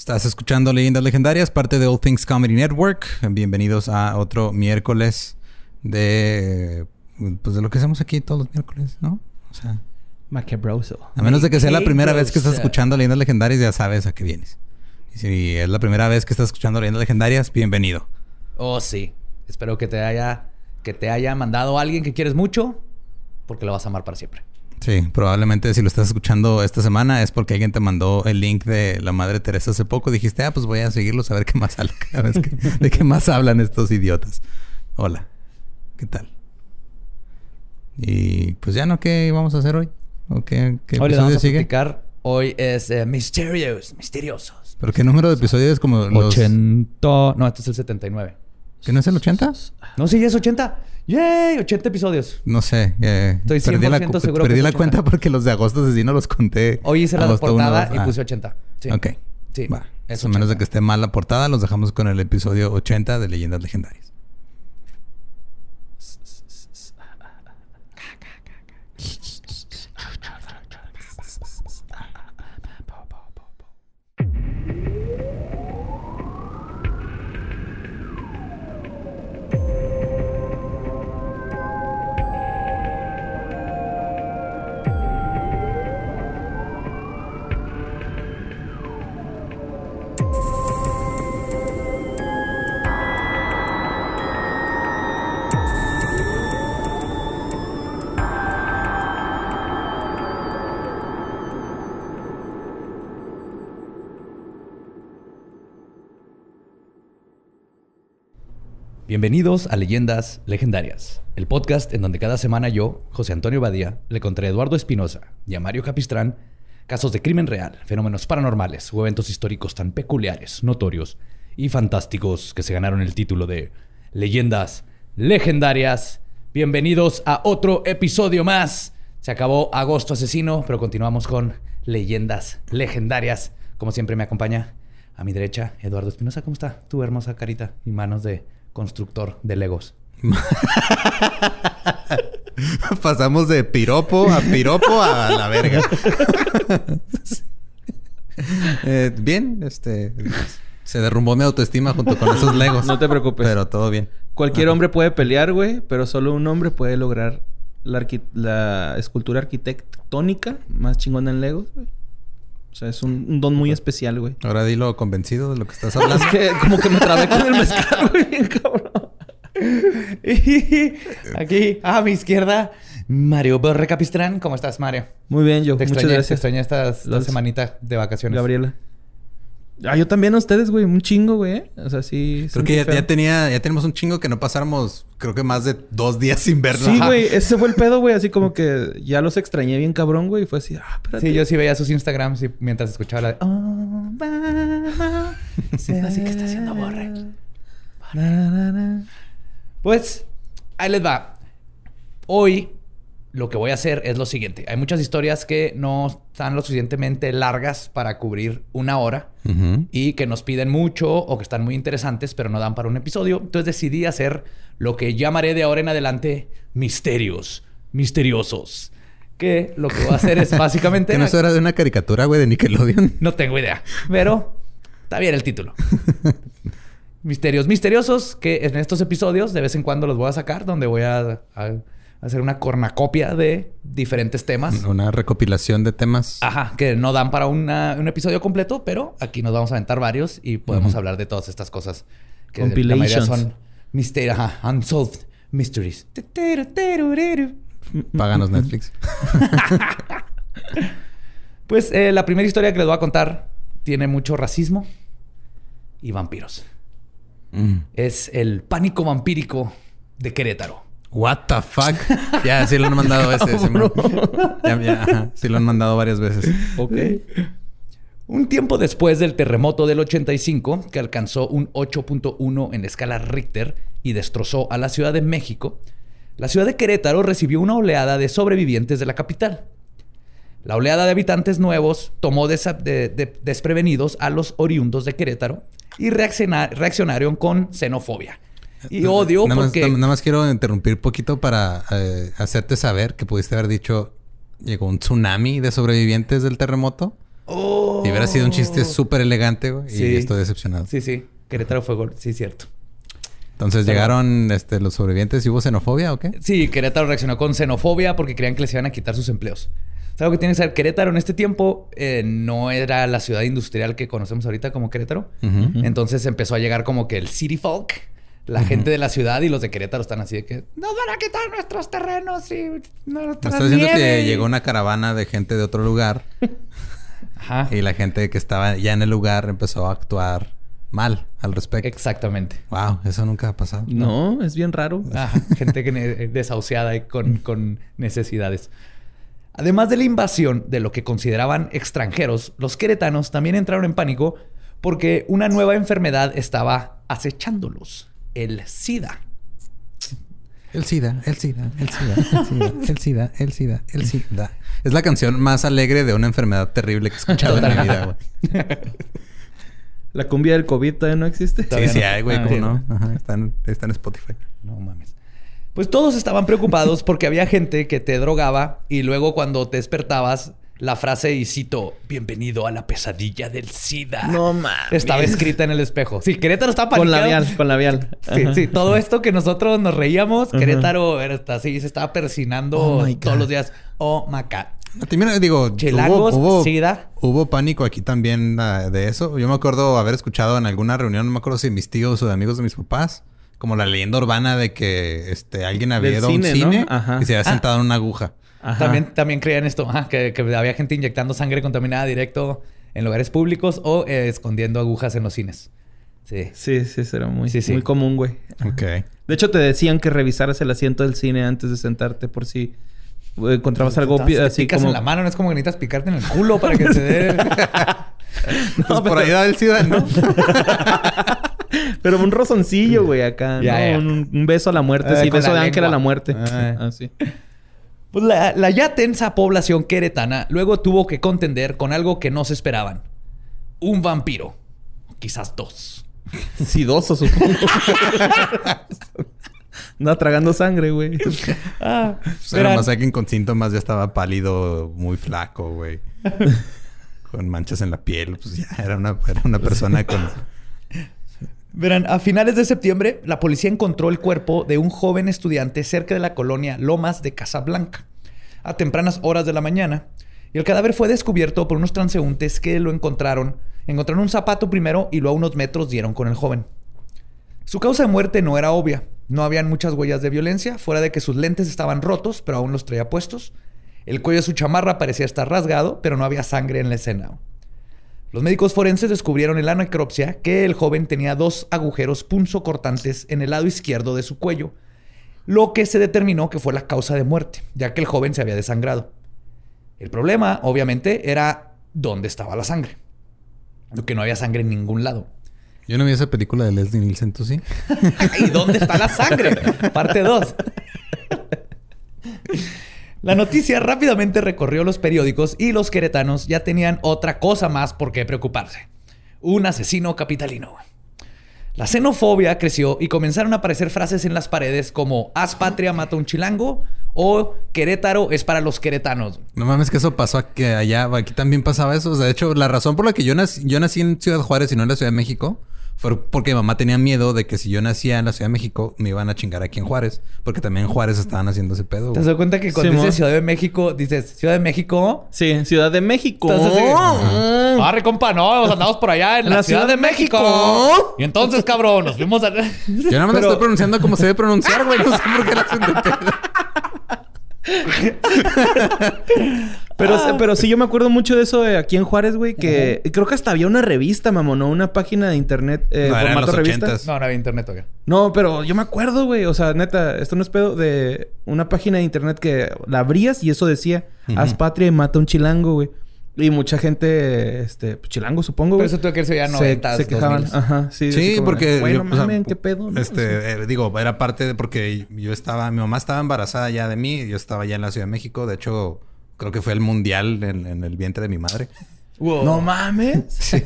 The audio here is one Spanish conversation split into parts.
Estás escuchando Leyendas Legendarias, parte de All Things Comedy Network. Bienvenidos a otro miércoles de pues de lo que hacemos aquí todos los miércoles, ¿no? O sea, Macabroso. a menos de que sea la primera vez que estás escuchando Leyendas Legendarias, ya sabes a qué vienes. Y si es la primera vez que estás escuchando Leyendas Legendarias, bienvenido. Oh, sí. Espero que te haya que te haya mandado alguien que quieres mucho porque lo vas a amar para siempre. Sí, probablemente si lo estás escuchando esta semana es porque alguien te mandó el link de la Madre Teresa hace poco. Dijiste, ah, pues voy a seguirlos a ver qué más que- de qué más hablan estos idiotas. Hola, ¿qué tal? Y pues ya no, ¿qué vamos a hacer hoy? ¿O qué, qué Hoy les episodio vamos a sigue? platicar. Hoy es eh, Misterios, Misteriosos. ¿Pero qué número de episodios es como los... 80. No, este es el 79. ¿Que no es el 80? No, sí, es 80. ¡Yay! 80 episodios. No sé. eh, Estoy perdí la, 100% seguro que perdí es la 80. cuenta porque los de agosto sí no los conté. Hoy hice la uno, portada y Ah, puse 80. Sí. Ok. Sí. Va. Es a menos de 80. que esté mal la portada, los dejamos con el episodio 80 de Leyendas Legendarias. Bienvenidos a Leyendas Legendarias, el podcast en donde cada semana yo, José Antonio Badía, le contaré a Eduardo Espinosa y a Mario Capistrán casos de crimen real, fenómenos paranormales o eventos históricos tan peculiares, notorios y fantásticos que se ganaron el título de Leyendas Legendarias. Bienvenidos a otro episodio más. Se acabó agosto asesino, pero continuamos con Leyendas Legendarias. Como siempre me acompaña a mi derecha Eduardo Espinosa. ¿Cómo está tu hermosa carita y manos de constructor de Legos? Pasamos de piropo a piropo a la verga. Sí. Eh, bien, este... Se derrumbó mi autoestima junto con esos legos. No te preocupes. Pero todo bien. Cualquier Ajá. hombre puede pelear, güey, pero solo un hombre puede lograr la, arqui- la escultura arquitectónica más chingona en Legos, güey. O sea, es un, un don muy especial, güey. Ahora dilo convencido de lo que estás hablando. Es que como que me trabé con el mezcal, güey, cabrón. Y aquí, a mi izquierda, Mario Borre Capistrán. ¿Cómo estás, Mario? Muy bien, yo. Te Muchas extrañé, te extrañé esta, esta Los- semanita de vacaciones. Gabriela. Ah, yo también a ustedes, güey. Un chingo, güey. ¿eh? O sea, sí. Creo que ya, ya tenía... Ya tenemos un chingo que no pasáramos... Creo que más de dos días sin vernos. Sí, güey. Ese fue el pedo, güey. Así como que ya los extrañé bien cabrón, güey. Y fue así, ah, espérate. Sí, yo sí veía sus Instagrams y mientras escuchaba la de... Oh, mamá, así que está haciendo Borre. Pues, ahí les va. Hoy lo que voy a hacer es lo siguiente. Hay muchas historias que no están lo suficientemente largas para cubrir una hora y que nos piden mucho o que están muy interesantes, pero no dan para un episodio. Entonces decidí hacer lo que llamaré de ahora en adelante misterios, misteriosos. Que lo que voy a hacer es básicamente... Que no eso era de una caricatura, güey, de Nickelodeon. No tengo idea, pero está bien el título. Misterios misteriosos que en estos episodios de vez en cuando los voy a sacar, donde voy a, a hacer una cornacopia de diferentes temas. Una recopilación de temas. Ajá, que no dan para una- un episodio completo, pero aquí nos vamos a aventar varios y podemos hablar de todas estas cosas. Que la mayoría son misterios, ajá, unsolved mysteries. Páganos Netflix. Pues eh, la primera historia que les voy a contar tiene mucho racismo y vampiros. Mm. Es el pánico vampírico de Querétaro. What the fuck? ya, sí lo han mandado ese. Ya, ya. Sí lo han mandado varias veces. Ok. Un tiempo después del terremoto del 85, que alcanzó un 8.1 en escala Richter y destrozó a la Ciudad de México, la ciudad de Querétaro recibió una oleada de sobrevivientes de la capital. La oleada de habitantes nuevos tomó desa- de- de- desprevenidos a los oriundos de Querétaro y reacciona- reaccionaron con xenofobia. Y odio nada más, porque... nada más quiero interrumpir poquito para eh, hacerte saber que pudiste haber dicho llegó un tsunami de sobrevivientes del terremoto. Y hubiera sido un chiste súper elegante, güey. Sí. Y estoy decepcionado. Sí, sí. Querétaro fue gol. Sí, cierto. Entonces llegaron este, los sobrevivientes y hubo xenofobia o qué? Sí, Querétaro reaccionó con xenofobia porque creían que les iban a quitar sus empleos. ¿Sabes lo que tiene que saber? Querétaro en este tiempo eh, no era la ciudad industrial que conocemos ahorita como Querétaro. Entonces empezó a llegar como que el city folk, la gente de la ciudad y los de Querétaro están así de que nos van a quitar nuestros terrenos y nuestras estás diciendo que nieve". llegó una caravana de gente de otro lugar Ajá. y la gente que estaba ya en el lugar empezó a actuar mal al respecto. Exactamente. Wow, eso nunca ha pasado. No, es bien raro. Gente que ne- desahuciada y con, con necesidades. Además de la invasión de lo que consideraban extranjeros, los queretanos también entraron en pánico porque una nueva enfermedad estaba acechándolos, el SIDA. El SIDA, el SIDA, el SIDA, el SIDA, el SIDA, el SIDA, el SIDA. Es la canción más alegre de una enfermedad terrible que he escuchado en mi vida, güey. La cumbia del COVID todavía no existe. Sí, sí hay, güey, Ah, ¿cómo sí. no? Ajá, está en, está en Spotify. No mames. Pues todos estaban preocupados porque había gente que te drogaba y luego cuando te despertabas, la frase, y cito, bienvenido a la pesadilla del SIDA. No mames. Estaba escrita en el espejo. Sí, Querétaro estaba Con paniqueado. labial, con labial. Sí, Ajá. sí, todo esto que nosotros nos reíamos, Ajá. Querétaro era hasta así, se estaba persinando Oh todos los días. Oh my God. A ti, mira, digo, Chilangos, hubo, hubo, SIDA. hubo pánico aquí también ah, de eso. Yo me acuerdo haber escuchado en alguna reunión, no me acuerdo si mis tíos o de amigos de mis papás, como la leyenda urbana de que este, alguien había Del ido a un cine, y se había Ah. sentado en una aguja. Ajá. También, también creían esto, que, que había gente inyectando sangre contaminada directo en lugares públicos o eh, escondiendo agujas en los cines. Sí. Sí, sí, será muy, Sí, sí. muy común, güey. Ok. De hecho, te decían que revisaras el asiento del cine antes de sentarte por si eh, encontrabas algo así picas como... en la mano, no es como que necesitas picarte en el culo para que te dé. Pues por ahí da el SIDA, ¿no? Pero un rozoncillo, güey, acá. ¿no? Un, un beso a la muerte. Eh, sí, beso de ángel a la muerte. Ah. Ah, sí. Pues la, la ya tensa población queretana luego tuvo que contender con algo que no se esperaban. Un vampiro. Quizás dos. Sidoso, supongo. Anda tragando sangre, güey. Ah, Pues era más alguien con síntomas, ya estaba pálido, muy flaco, güey. con manchas en la piel. Pues ya era una, era una persona con... Verán, a finales de septiembre, la policía encontró el cuerpo de un joven estudiante cerca de la colonia Lomas de Casablanca, a tempranas horas de la mañana. Y el cadáver fue descubierto por unos transeúntes que lo encontraron. Encontraron un zapato primero y luego a unos metros dieron con el joven. Su causa de muerte no era obvia. No habían muchas huellas de violencia, fuera de que sus lentes estaban rotos, pero aún los traía puestos. El cuello de su chamarra parecía estar rasgado, pero no había sangre en la escena. Los médicos forenses descubrieron en la necropsia que el joven tenía dos agujeros punzocortantes en el lado izquierdo de su cuello, lo que se determinó que fue la causa de muerte, ya que el joven se había desangrado. El problema, obviamente, era dónde estaba la sangre. Lo que no había sangre en ningún lado. Yo no vi esa película de Leslie Nielsen, ¿tú sí? ¿Y dónde está la sangre? Parte 2. La noticia rápidamente recorrió los periódicos y los queretanos ya tenían otra cosa más por qué preocuparse. Un asesino capitalino. La xenofobia creció y comenzaron a aparecer frases en las paredes como haz patria, mata un chilango o Querétaro es para los queretanos. No mames que eso pasó aquí, allá. Aquí también pasaba eso. De hecho, la razón por la que yo yo nací en Ciudad Juárez y no en la Ciudad de México fue porque mi mamá tenía miedo de que si yo nacía en la Ciudad de México me iban a chingar aquí en Juárez. Porque también en Juárez estaban haciendo ese pedo. ¿Te güey. das cuenta que cuando Sí, dices. Ciudad de México, dices Ciudad de México? Sí, Ciudad de México. Entonces. Arre, compa, no, andamos por allá en la, Ciudad, de México. Y entonces, cabrón, nos fuimos a... Yo nada más Pero- estoy pronunciando como se debe pronunciar, güey. No sé por qué la hacen de pedo. Pero, Ah. pero sí, yo me acuerdo mucho de eso de aquí en Juárez, güey, que creo que hasta había una revista, mamón, ¿no? Una página de internet, eh, No, eran formato los revista. No, no había internet todavía. No, pero yo me acuerdo, güey. O sea, neta, esto no es pedo de una página de internet que la abrías y eso decía, haz patria y mata un chilango, güey. Y mucha gente, este, pues, chilango supongo, Pero eso tuvo que ser ya se, 90 se quejaban. 2000s. Ajá, sí. Sí, como porque... de, Güey, yo, no o sea, mames, qué pedo. ¿no? Este, eh, digo, era parte de... Porque yo estaba... Mi mamá estaba embarazada ya de mí. Yo estaba ya en la Ciudad de México. De hecho, creo que fue el mundial en, en el vientre de mi madre. Wow. No mames. Sí.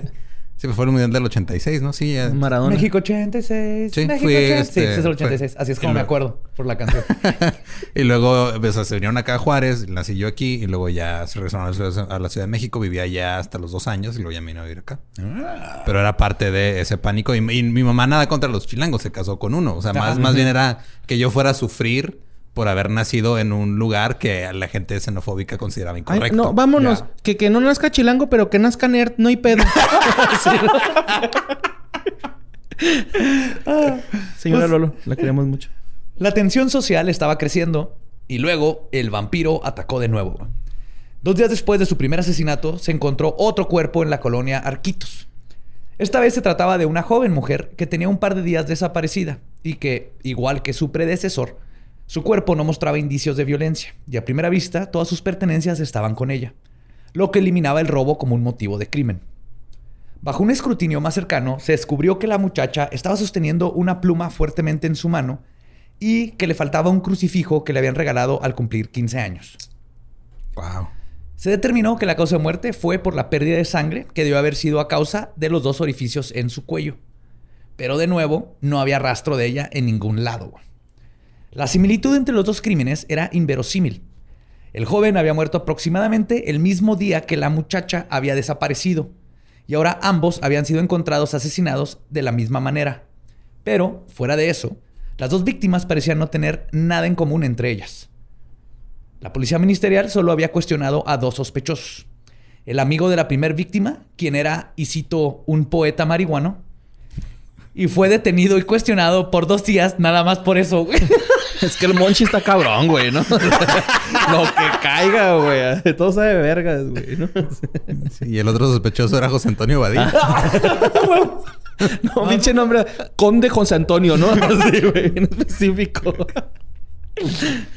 Sí, fue el mundial del 86, ¿no? Sí, ya. Maradona. México 86. Sí, México fui, 86. este, sí, ese es el fue- 86. Así es como me acuerdo por la canción. y luego pues, se vinieron acá a Juárez, nací yo aquí y luego ya se regresaron a la, ciudad, a la Ciudad de México, vivía allá hasta los dos años y luego ya me vino a vivir acá. Pero era parte de ese pánico y, y mi mamá nada contra los chilangos, se casó con uno. O sea, más, Ah. más bien era que yo fuera a sufrir por haber nacido en un lugar que la gente xenofóbica consideraba Ay, incorrecto. no, vámonos. Ya. Que, que no nazca chilango, pero que nazca nerd, no hay pedo. Señora Pues- Lolo, la queremos mucho. La tensión social estaba creciendo y luego el vampiro atacó de nuevo. Dos días después de su primer asesinato, se encontró otro cuerpo en la colonia Arquitos. Esta vez se trataba de una joven mujer que tenía un par de días desaparecida y que, igual que su predecesor, su cuerpo no mostraba indicios de violencia y a primera vista todas sus pertenencias estaban con ella, lo que eliminaba el robo como un motivo de crimen. Bajo un escrutinio más cercano, se descubrió que la muchacha estaba sosteniendo una pluma fuertemente en su mano y que le faltaba un crucifijo que le habían regalado al cumplir 15 años. Wow. Se determinó que la causa de muerte fue por la pérdida de sangre que debió haber sido a causa de los dos orificios en su cuello. Pero de nuevo, no había rastro de ella en ningún lado. La similitud entre los dos crímenes era inverosímil. El joven había muerto aproximadamente el mismo día que la muchacha había desaparecido, y ahora ambos habían sido encontrados asesinados de la misma manera. Pero, fuera de eso, las dos víctimas parecían no tener nada en común entre ellas. La policía ministerial solo había cuestionado a dos sospechosos. El amigo de la primer víctima, quien era, y cito, un poeta marihuano, y fue detenido y cuestionado por dos días, nada más por eso. güey. Es que el Monchi está cabrón, güey, ¿no? Lo que caiga, güey. Todo sabe vergas, güey, ¿no? Sí, y el otro sospechoso era José Antonio Badía. No, pinche nombre. Conde José Antonio, ¿no? Así, güey, en específico.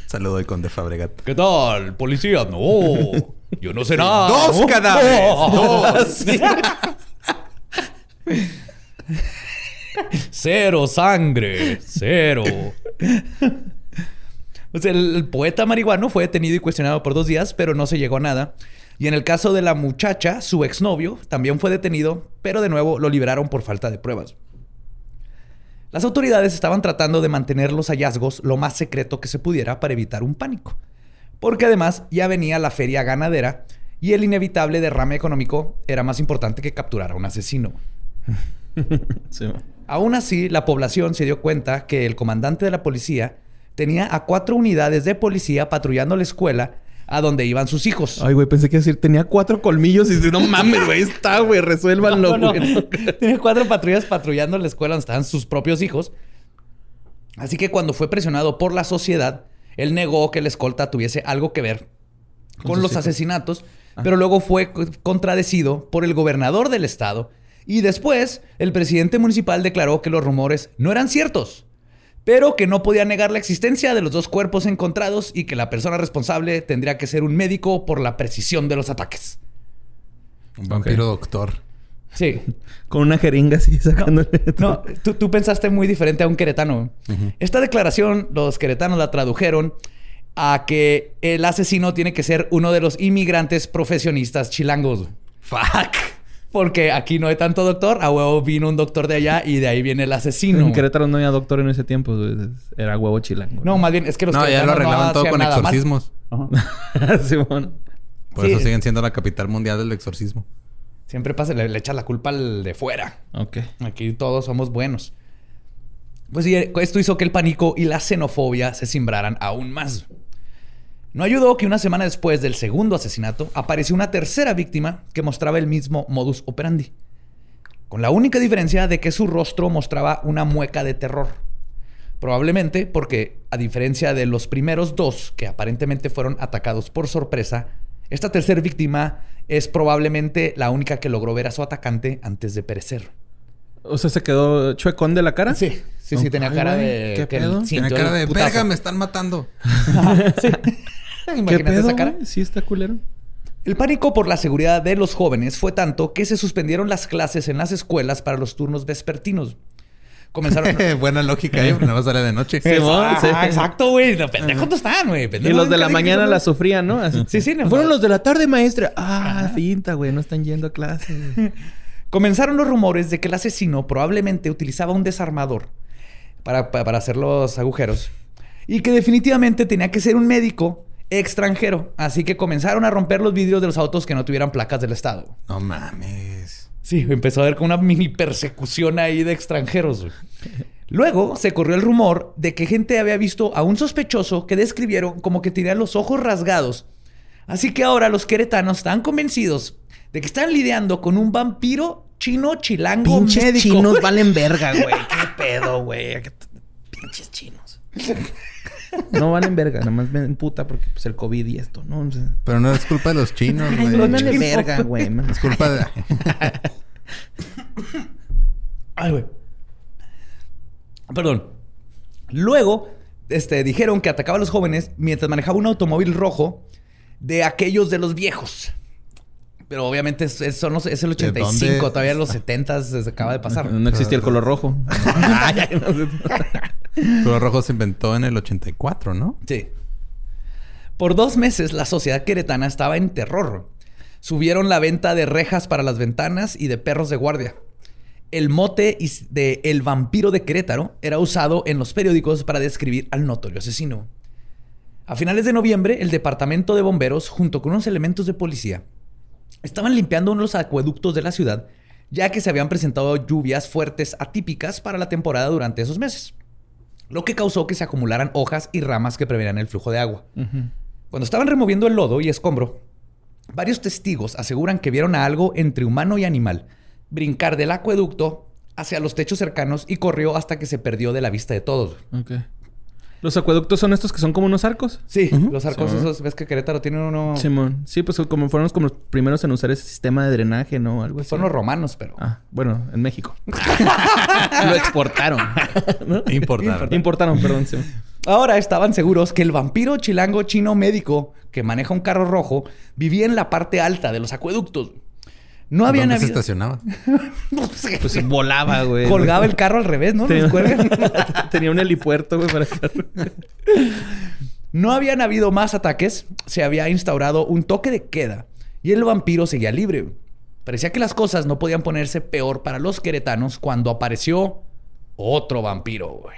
Saludo al conde Fabregat. ¿Qué tal, policía? No, yo no sé nada. ¡Dos cadáveres! ¡Dos! Cero sangre, cero. El poeta marihuano fue detenido y cuestionado por dos días, pero no se llegó a nada. Y en el caso de la muchacha, su exnovio también fue detenido, pero de nuevo lo liberaron por falta de pruebas. Las autoridades estaban tratando de mantener los hallazgos lo más secreto que se pudiera para evitar un pánico. Porque además ya venía la feria ganadera y el inevitable derrame económico era más importante que capturar a un asesino. Sí. Aún así, la población se dio cuenta que el comandante de la policía tenía a cuatro unidades de policía patrullando la escuela a donde iban sus hijos. Ay, güey, pensé que decir, tenía cuatro colmillos y dice, no mames, güey, está, güey, resuélvanlo, No, no. güey. Tiene cuatro patrullas patrullando la escuela donde estaban sus propios hijos. Así que cuando fue presionado por la sociedad, él negó que la escolta tuviese algo que ver con, los hijos. asesinatos, pero luego fue co- contradecido por el gobernador del estado y después el presidente municipal declaró que los rumores no eran ciertos, pero que no podía negar la existencia de los dos cuerpos encontrados y que la persona responsable tendría que ser un médico por la precisión de los ataques. Un vampiro doctor. Sí. Con una jeringa así sacándole. No, tú, tú pensaste muy diferente a un queretano. Esta declaración, los queretanos la tradujeron a que el asesino tiene que ser uno de los inmigrantes profesionistas chilangos. Fuck. Porque aquí no hay tanto doctor, a huevo vino un doctor de allá y de ahí viene el asesino. En Querétaro no había doctor en ese tiempo. Era huevo chilango. No, más bien es que los No, ya lo arreglaban todo con exorcismos. Sí, bueno. Por Sí. eso siguen siendo la capital mundial del exorcismo. Siempre pasa, le, le echa la culpa al de fuera. Ok. Aquí todos somos buenos. Pues sí, esto hizo que el pánico y la xenofobia se simbraran aún más. No ayudó que una semana después del segundo asesinato apareció una tercera víctima que mostraba el mismo modus operandi. Con la única diferencia de que su rostro mostraba una mueca de terror. Probablemente porque, a diferencia de los primeros dos que aparentemente fueron atacados por sorpresa, esta tercera víctima es probablemente la única que logró ver a su atacante antes de perecer. O sea, se quedó chuecón de la cara. Sí, sí, sí, tenía Ay, cara de. ¿qué pedo? Tiene cara de putazo. verga, me están matando. Sí. ¿Qué Imagínate pedo, esa cara. Sí, está culero. El pánico por la seguridad de los jóvenes fue tanto que se suspendieron las clases en las escuelas para los turnos vespertinos. Comenzaron. Buena lógica, ¿eh? Nada más sale de noche. Sí, Ah, sí. exacto, güey. Los pendejos no están, güey. Y los de la mañana la sufrían, ¿no? Así. Sí, sí, no. Fueron los de la tarde, maestra. Ah, finta, güey. No están yendo a clase. Comenzaron los rumores de que el asesino probablemente utilizaba un desarmador para, para hacer los agujeros y que definitivamente tenía que ser un médico extranjero. Así que comenzaron a romper los vidrios de los autos que no tuvieran placas del Estado. No mames. Sí, empezó a haber como una mini persecución ahí de extranjeros. güey. Luego se corrió el rumor de que gente había visto a un sospechoso que describieron como que tenía los ojos rasgados. Así que ahora los queretanos están convencidos de que están lidiando con un vampiro chino chilango Pinches médico. chinos valen verga, güey. ¿Qué pedo, güey? Pinches chinos. No valen verga, nada más ven puta porque pues el COVID y esto, ¿no? O sea, Pero no es culpa de los chinos, güey. no vale chinos. verga, güey. man. Es culpa de... Ay, güey. Perdón. Luego, este, dijeron que atacaba a los jóvenes mientras manejaba un automóvil rojo de aquellos de los viejos. Pero obviamente es, es- son los- es el 85, dónde? todavía en los 70 se acaba de pasar. No existía el color rojo. Color rojo se inventó en el 84, ¿no? Sí. Por dos meses la sociedad queretana estaba en terror. Subieron la venta de rejas para las ventanas y de perros de guardia. El mote de El vampiro de Querétaro era usado en los periódicos para describir al notorio asesino. A finales de noviembre, el departamento de bomberos, junto con unos elementos de policía, estaban limpiando uno de los acueductos de la ciudad, ya que se habían presentado lluvias fuertes atípicas para la temporada durante esos meses, lo que causó que se acumularan hojas y ramas que prevenían el flujo de agua. Cuando estaban removiendo el lodo y escombro, varios testigos aseguran que vieron a algo entre humano y animal brincar del acueducto hacia los techos cercanos y corrió hasta que se perdió de la vista de todos. Los acueductos son estos que son como unos arcos. Sí, los arcos Sí. esos, ves que Querétaro tiene uno... Simón. Sí, pues como fueron como los primeros en usar ese sistema de drenaje, ¿no? Algo así. Son los romanos, pero... Ah, bueno, en México. Lo exportaron. ¿no? Importaron. Importaron, perdón. sí. Ahora estaban seguros que el vampiro chilango chino médico que maneja un carro rojo vivía en la parte alta de los acueductos. No habían ¿Dónde se habido... estacionaba? No sé. Pues volaba, güey. Colgaba el carro al revés, ¿no? Cuelgan. Tenía un helipuerto, güey, para No habían habido más ataques, se había instaurado un toque de queda y el vampiro seguía libre. Parecía que las cosas no podían ponerse peor para los queretanos cuando apareció otro vampiro. güey.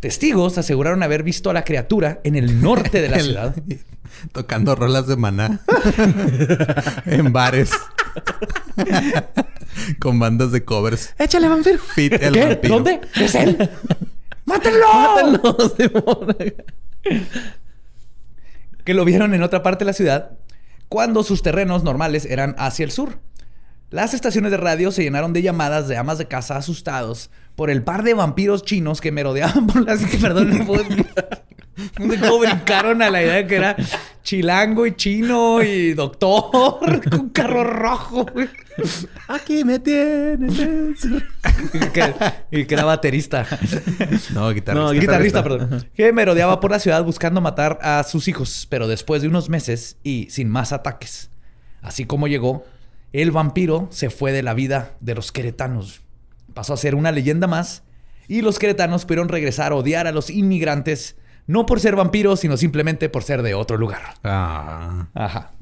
Testigos aseguraron haber visto a la criatura en el norte de la El- ciudad. Tocando rolas de maná. en bares. Con bandas de covers. ¡Échale, vampiro! Fit el ¿Qué? vampiro. ¿Dónde? ¡Es él! ¡Mátenlo! ¡Mátenlo, que lo vieron en otra parte de la ciudad cuando sus terrenos normales eran hacia el sur. Las estaciones de radio se llenaron de llamadas de amas de casa asustados por el par de vampiros chinos que merodeaban por las... Perdón, no puedo. No sé cómo brincaron a la idea de que era chilango y chino y doctor con un carro rojo. güey. Aquí me tienes. Y que, y que era baterista. No, guitarrista. No, Guitarrista, Guitarrista. perdón. Que merodeaba por la ciudad buscando matar a sus hijos, pero después de unos meses y sin más ataques. Así como llegó, el vampiro se fue de la vida de los queretanos. Pasó a ser una leyenda más y los queretanos pudieron regresar a odiar a los inmigrantes, no por ser vampiros, sino simplemente por ser de otro lugar. Ah. Ajá.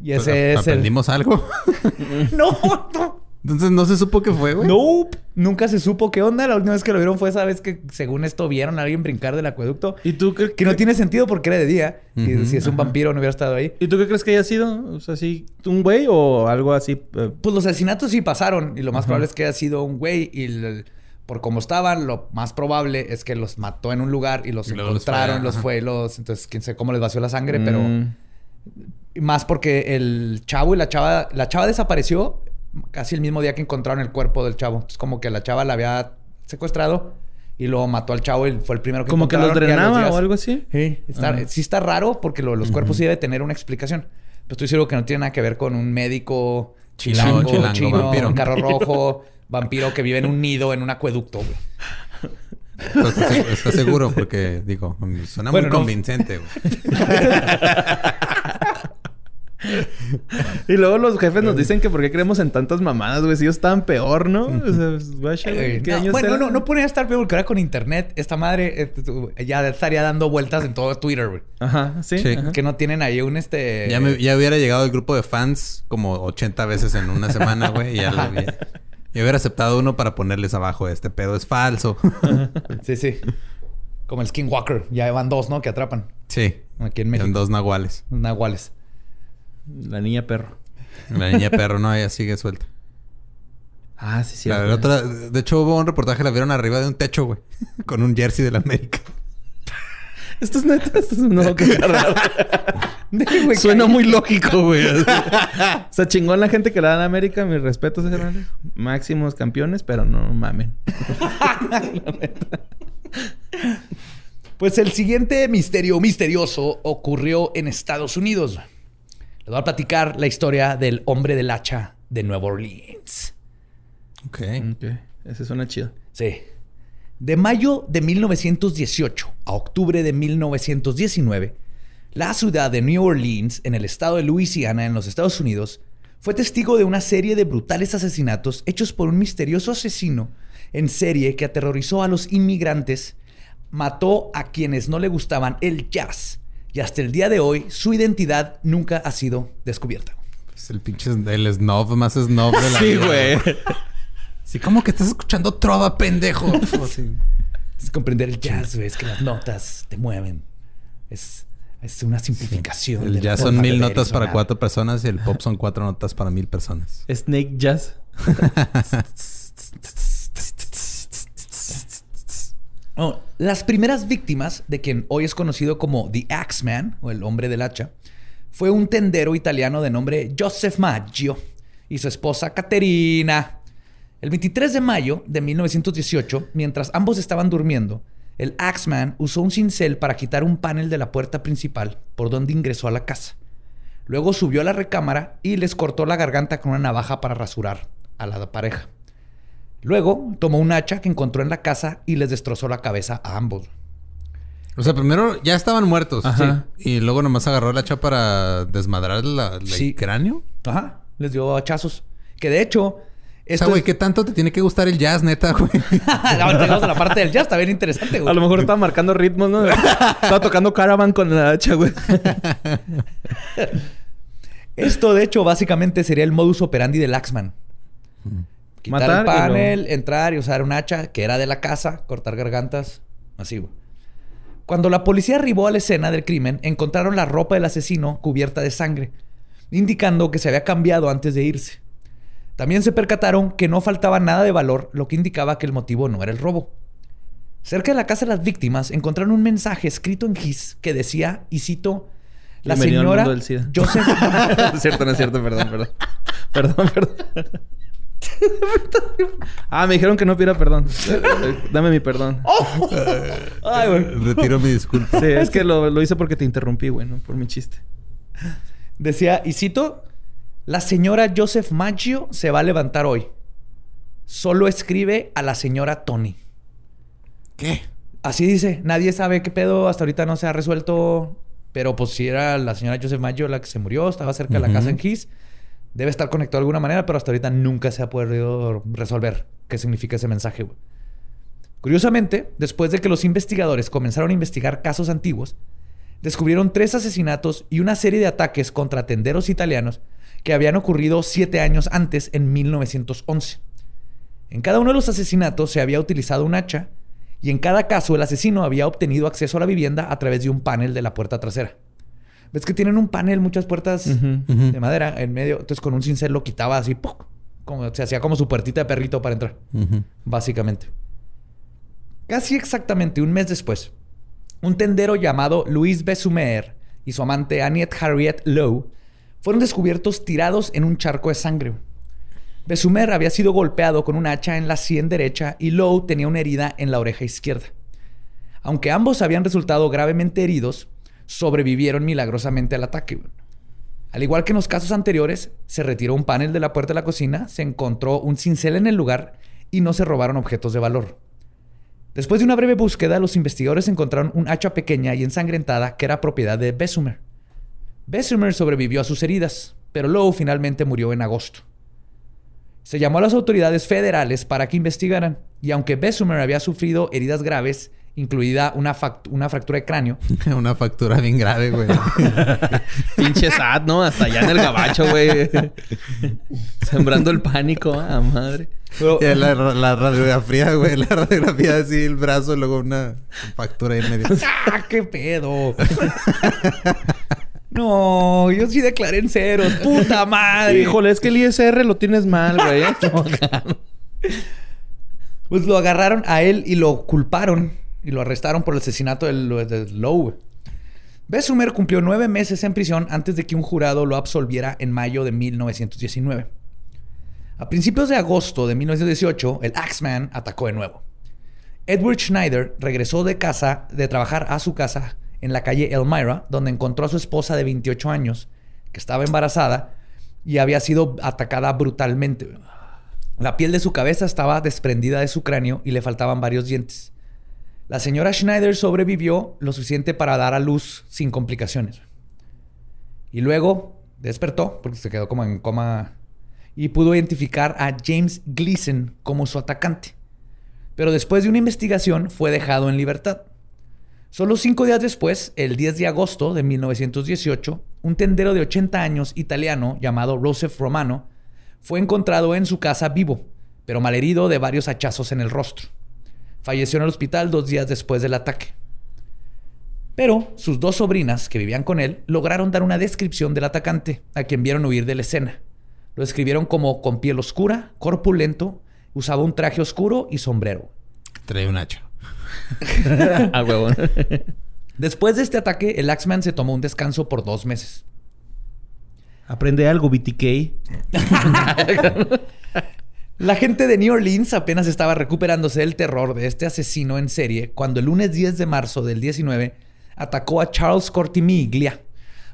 Y Pues, ese es el... ¿Aprendimos algo? No, no. Entonces no se supo qué fue, güey. Nope. Nunca se supo qué onda. La última vez que lo vieron fue esa vez que, según esto, vieron a alguien brincar del acueducto. ¿Y tú qué, Que no tiene sentido porque era de día. Y si es un vampiro no hubiera estado ahí. ¿Y tú qué crees que haya sido? O sea, ¿sí, un güey o algo así? eh, Pues los asesinatos sí pasaron. Y lo más probable es que haya sido un güey. Y el- por como estaban, lo más probable es que los mató en un lugar y los Y luego los fue, encontraron, los fue, los... Entonces, quién sabe cómo les vació la sangre, pero... mm, Más porque el chavo y la chava... La chava desapareció casi el mismo día que encontraron el cuerpo del chavo. Es como que la chava la había secuestrado y luego mató al chavo y fue el primero que Como que los drenaba o algo así. Sí, está, sí está raro porque lo de los cuerpos sí debe tener una explicación. Pero estoy seguro que no tiene nada que ver con un médico Chilango, chilango, chilango, chino, vampiro. un carro rojo, vampiro que vive en un nido, en un acueducto. güey. ¿Estás seg- estás seguro? Porque, digo, suena Bueno, muy no. convincente, güey. y luego los jefes nos dicen que por qué creemos en tantas mamadas, güey. Si ellos estaban peor, ¿no? O sea, pues, guacha, güey, ¿qué No, años bueno, no, no podría estar peor porque ahora con internet, esta madre eh, ya estaría dando vueltas en todo Twitter, güey. Ajá, sí. Sí. ajá. Que no tienen ahí un este. Ya, me- ya hubiera llegado el grupo de fans como 80 veces en una semana, güey. y Ya lo había... Yo hubiera aceptado uno para ponerles abajo. Este pedo es falso. Sí, sí. Como el Skinwalker. Ya van dos, ¿no? Que atrapan. sí. Aquí en México. dos nahuales. Nahuales. La niña perro. La niña perro, no, ella sigue suelta. Ah, sí, sí. La- la otra- de hecho, hubo un reportaje, la vieron arriba de un techo, güey. Con un jersey de la América. Esto es neta. Esto es no, qué raro. Suena muy lógico, güey. o sea, chingón la gente que le dan a América. Mis respetos, carnales. Máximos campeones, pero no mamen. Pues el siguiente misterio misterioso ocurrió en Estados Unidos. Les voy a platicar la historia del hombre del hacha de Nueva Orleans. Ok. Ok. Ese suena chido. Sí. De mayo de 1918 a octubre de 1919, la ciudad de New Orleans, en el estado de Luisiana, en los Estados Unidos, fue testigo de una serie de brutales asesinatos hechos por un misterioso asesino en serie que aterrorizó a los inmigrantes, mató a quienes no le gustaban el jazz y hasta el día de hoy su identidad nunca ha sido descubierta. Es el pinche el snob más snob de la Sí, vida. güey. Sí, como que estás escuchando trova, pendejo. Es comprender el jazz, güey, es que las notas te mueven. Es, es una simplificación. El de la jazz son mil notas para sonar. cuatro personas y el pop son cuatro notas para mil personas. Snake Jazz. Oh, las primeras víctimas de quien hoy es conocido como The Axeman, o el hombre del hacha, fue un tendero italiano de nombre Joseph Maggio y su esposa Caterina. El 23 de mayo de 1918, mientras ambos estaban durmiendo, el Axeman usó un cincel para quitar un panel de la puerta principal por donde ingresó a la casa. Luego subió a la recámara y les cortó la garganta con una navaja para rasurar a la pareja. Luego tomó un hacha que encontró en la casa y les destrozó la cabeza a ambos. O sea, primero ya estaban muertos. Ajá. Y luego nomás agarró el hacha para desmadrar la, la- Sí. el cráneo. Ajá. Les dio hachazos. Que de hecho, O esto sea, güey, es- ¿qué tanto te tiene que gustar el jazz, neta, güey? Llegamos a la parte del jazz, está bien interesante, güey. A lo mejor estaba marcando ritmos, ¿no? estaba tocando Caravan con la hacha, güey. Esto, de hecho, básicamente sería el modus operandi del Axman. Quitar Matar y el panel, entrar y usar un hacha que era de la casa, cortar gargantas, así, güey. Cuando la policía arribó a la escena del crimen, encontraron la ropa del asesino cubierta de sangre, indicando que se había cambiado antes de irse. También se percataron que no faltaba nada de valor, lo que indicaba que el motivo no era el robo. Cerca de la casa de las víctimas encontraron un mensaje escrito en gis que decía, y cito, la Bienvenido al señora mundo del SIDA". Joseph no es cierto, no es cierto, perdón, perdón. Perdón, perdón. ah, me dijeron que no pidiera perdón. Dame mi perdón. Ay, güey. Retiro mi disculpa. Sí, es que lo, lo hice porque te interrumpí, güey, no por mi chiste. Decía, y cito, la señora Joseph Maggio se va a levantar hoy. Solo escribe a la señora Tony. ¿Qué? Así dice, nadie sabe qué pedo, hasta ahorita no se ha resuelto. Pero pues si era la señora Joseph Maggio la que se murió, estaba cerca de la casa en Gis. Debe estar conectado de alguna manera, pero hasta ahorita nunca se ha podido resolver qué significa ese mensaje. güey. Curiosamente, después de que los investigadores comenzaron a investigar casos antiguos, descubrieron tres asesinatos y una serie de ataques contra tenderos italianos que habían ocurrido siete años antes, en 1911. En cada uno de los asesinatos se había utilizado un hacha y en cada caso el asesino había obtenido acceso a la vivienda a través de un panel de la puerta trasera. ¿Ves que tienen un panel, muchas puertas de madera en medio? Entonces con un cincel lo quitaba así, ¡puc! como se hacía como su puertita de perrito para entrar, básicamente. Casi exactamente un mes después, un tendero llamado Luis Besumer y su amante Annette Harriet Lowe fueron descubiertos tirados en un charco de sangre. Besumer había sido golpeado con un hacha en la sien derecha y Lowe tenía una herida en la oreja izquierda. Aunque ambos habían resultado gravemente heridos, sobrevivieron milagrosamente al ataque. Al igual que en los casos anteriores, se retiró un panel de la puerta de la cocina, se encontró un cincel en el lugar y no se robaron objetos de valor. Después de una breve búsqueda, los investigadores encontraron un hacha pequeña y ensangrentada que era propiedad de Besumer. Bessemer sobrevivió a sus heridas, pero Lowe finalmente murió en agosto. Se llamó a las autoridades federales para que investigaran, y aunque Bessemer había sufrido heridas graves, incluida una, una fractura de cráneo. una fractura bien grave, güey. Pinche sad, ¿no? Hasta allá en el gabacho, güey. Sembrando el pánico, a madre. la, radiografía, güey. La radiografía así, el brazo, luego una fractura ahí en medio. ¡Ah, qué pedo! No, yo sí declaré en ceros. ¡Puta madre! Híjole, es que el ISR lo tienes mal, güey. pues lo agarraron a él y lo culparon y lo arrestaron por el asesinato de Lowe. Bessumer cumplió nueve meses en prisión antes de que un jurado lo absolviera en mayo de 1919. A principios de agosto de 1918, el Axeman atacó de nuevo. Edward Schneider regresó de casa, de trabajar a su casa en la calle Elmira, donde encontró a su esposa de 28 años, que estaba embarazada y había sido atacada brutalmente. La piel de su cabeza estaba desprendida de su cráneo y le faltaban varios dientes. La señora Schneider sobrevivió lo suficiente para dar a luz sin complicaciones. Y luego despertó, porque se quedó como en coma, y pudo identificar a James Gleason como su atacante. Pero después de una investigación fue dejado en libertad. Solo cinco días después, el 10 de agosto de 1918, un tendero de 80 años italiano llamado Joseph Romano fue encontrado en su casa vivo, pero malherido de varios hachazos en el rostro. Falleció en el hospital dos días después del ataque. Pero sus dos sobrinas, que vivían con él, lograron dar una descripción del atacante, a quien vieron huir de la escena. Lo describieron como con piel oscura, corpulento, usaba un traje oscuro y sombrero. Trae un hacha. a huevón. Después de este ataque, el Axman se tomó un descanso por dos meses. Aprende algo, BTK. La gente de New Orleans apenas estaba recuperándose del terror de este asesino en serie cuando el lunes 10 de marzo del 19 atacó a Charles Cortimiglia,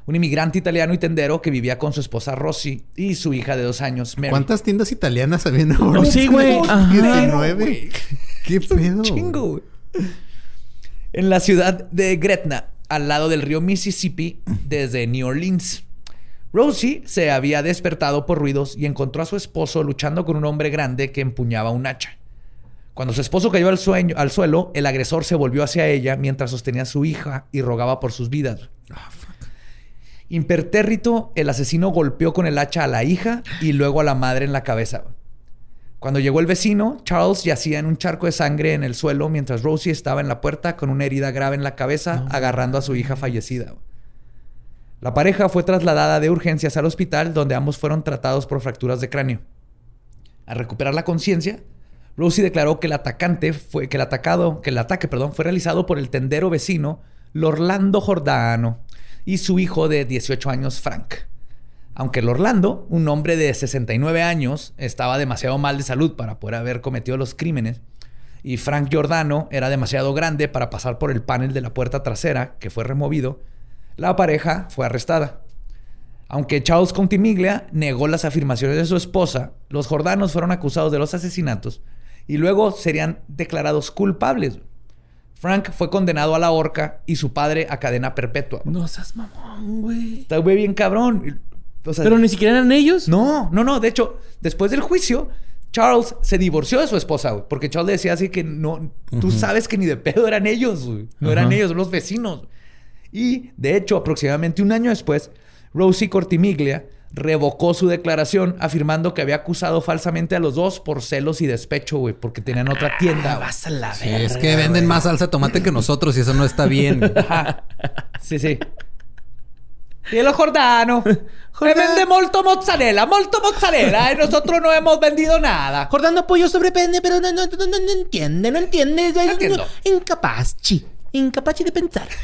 un inmigrante italiano y tendero que vivía con su esposa Rosy y su hija de dos años, Mary. ¿Cuántas tiendas italianas había en New Sí, güey. 19. ¿Qué pedo? Chingo, En la ciudad de Gretna, al lado del río Mississippi, desde New Orleans. Rosie se había despertado por ruidos y encontró a su esposo luchando con un hombre grande que empuñaba un hacha. Cuando su esposo cayó al, suelo, el agresor se volvió hacia ella mientras sostenía a su hija y rogaba por sus vidas. Ah, Impertérrito, el asesino golpeó con el hacha a la hija y luego a la madre en la cabeza. Cuando llegó el vecino, Charles yacía en un charco de sangre en el suelo mientras Rosie estaba en la puerta con una herida grave en la cabeza, agarrando a su hija fallecida. La pareja fue trasladada de urgencias al hospital donde ambos fueron tratados por fracturas de cráneo. Al recuperar la conciencia, Rosie declaró que el atacante fue que el atacado, que el ataque, perdón, fue realizado por el tendero vecino Lorlando Jordano y su hijo de 18 años Frank. Aunque Lorlando, un hombre de 69 años, estaba demasiado mal de salud para poder haber cometido los crímenes, y Frank Giordano era demasiado grande para pasar por el panel de la puerta trasera, que fue removido, la pareja fue arrestada. Aunque Charles Contimiglia negó las afirmaciones de su esposa, los jordanos fueron acusados de los asesinatos y luego serían declarados culpables. Frank fue condenado a la horca y su padre a cadena perpetua. No seas mamón, güey. Está güey bien cabrón. Pero ni siquiera eran ellos. No, no, no. De hecho, después del juicio, Charles se divorció de su esposa, güey. Porque Charles decía así que no... Tú sabes que ni de pedo eran ellos, güey. No eran ellos, los vecinos. Y, de hecho, aproximadamente un año después, Rosie Cortimiglia revocó su declaración afirmando que había acusado falsamente a los dos por celos y despecho, güey, porque tenían otra tienda. Ah, vas a la sí, es que venden más salsa de tomate que nosotros y eso no está bien. Sí, sí. Los Jordano. Jordano. vende molto mozzarella, molto mozzarella. Y nosotros no hemos vendido nada. Jordano pollo sobrepende, pero no, no, no, no, entiende, no entiende. No entiendo. Incapaz, chi incapaci de pensar.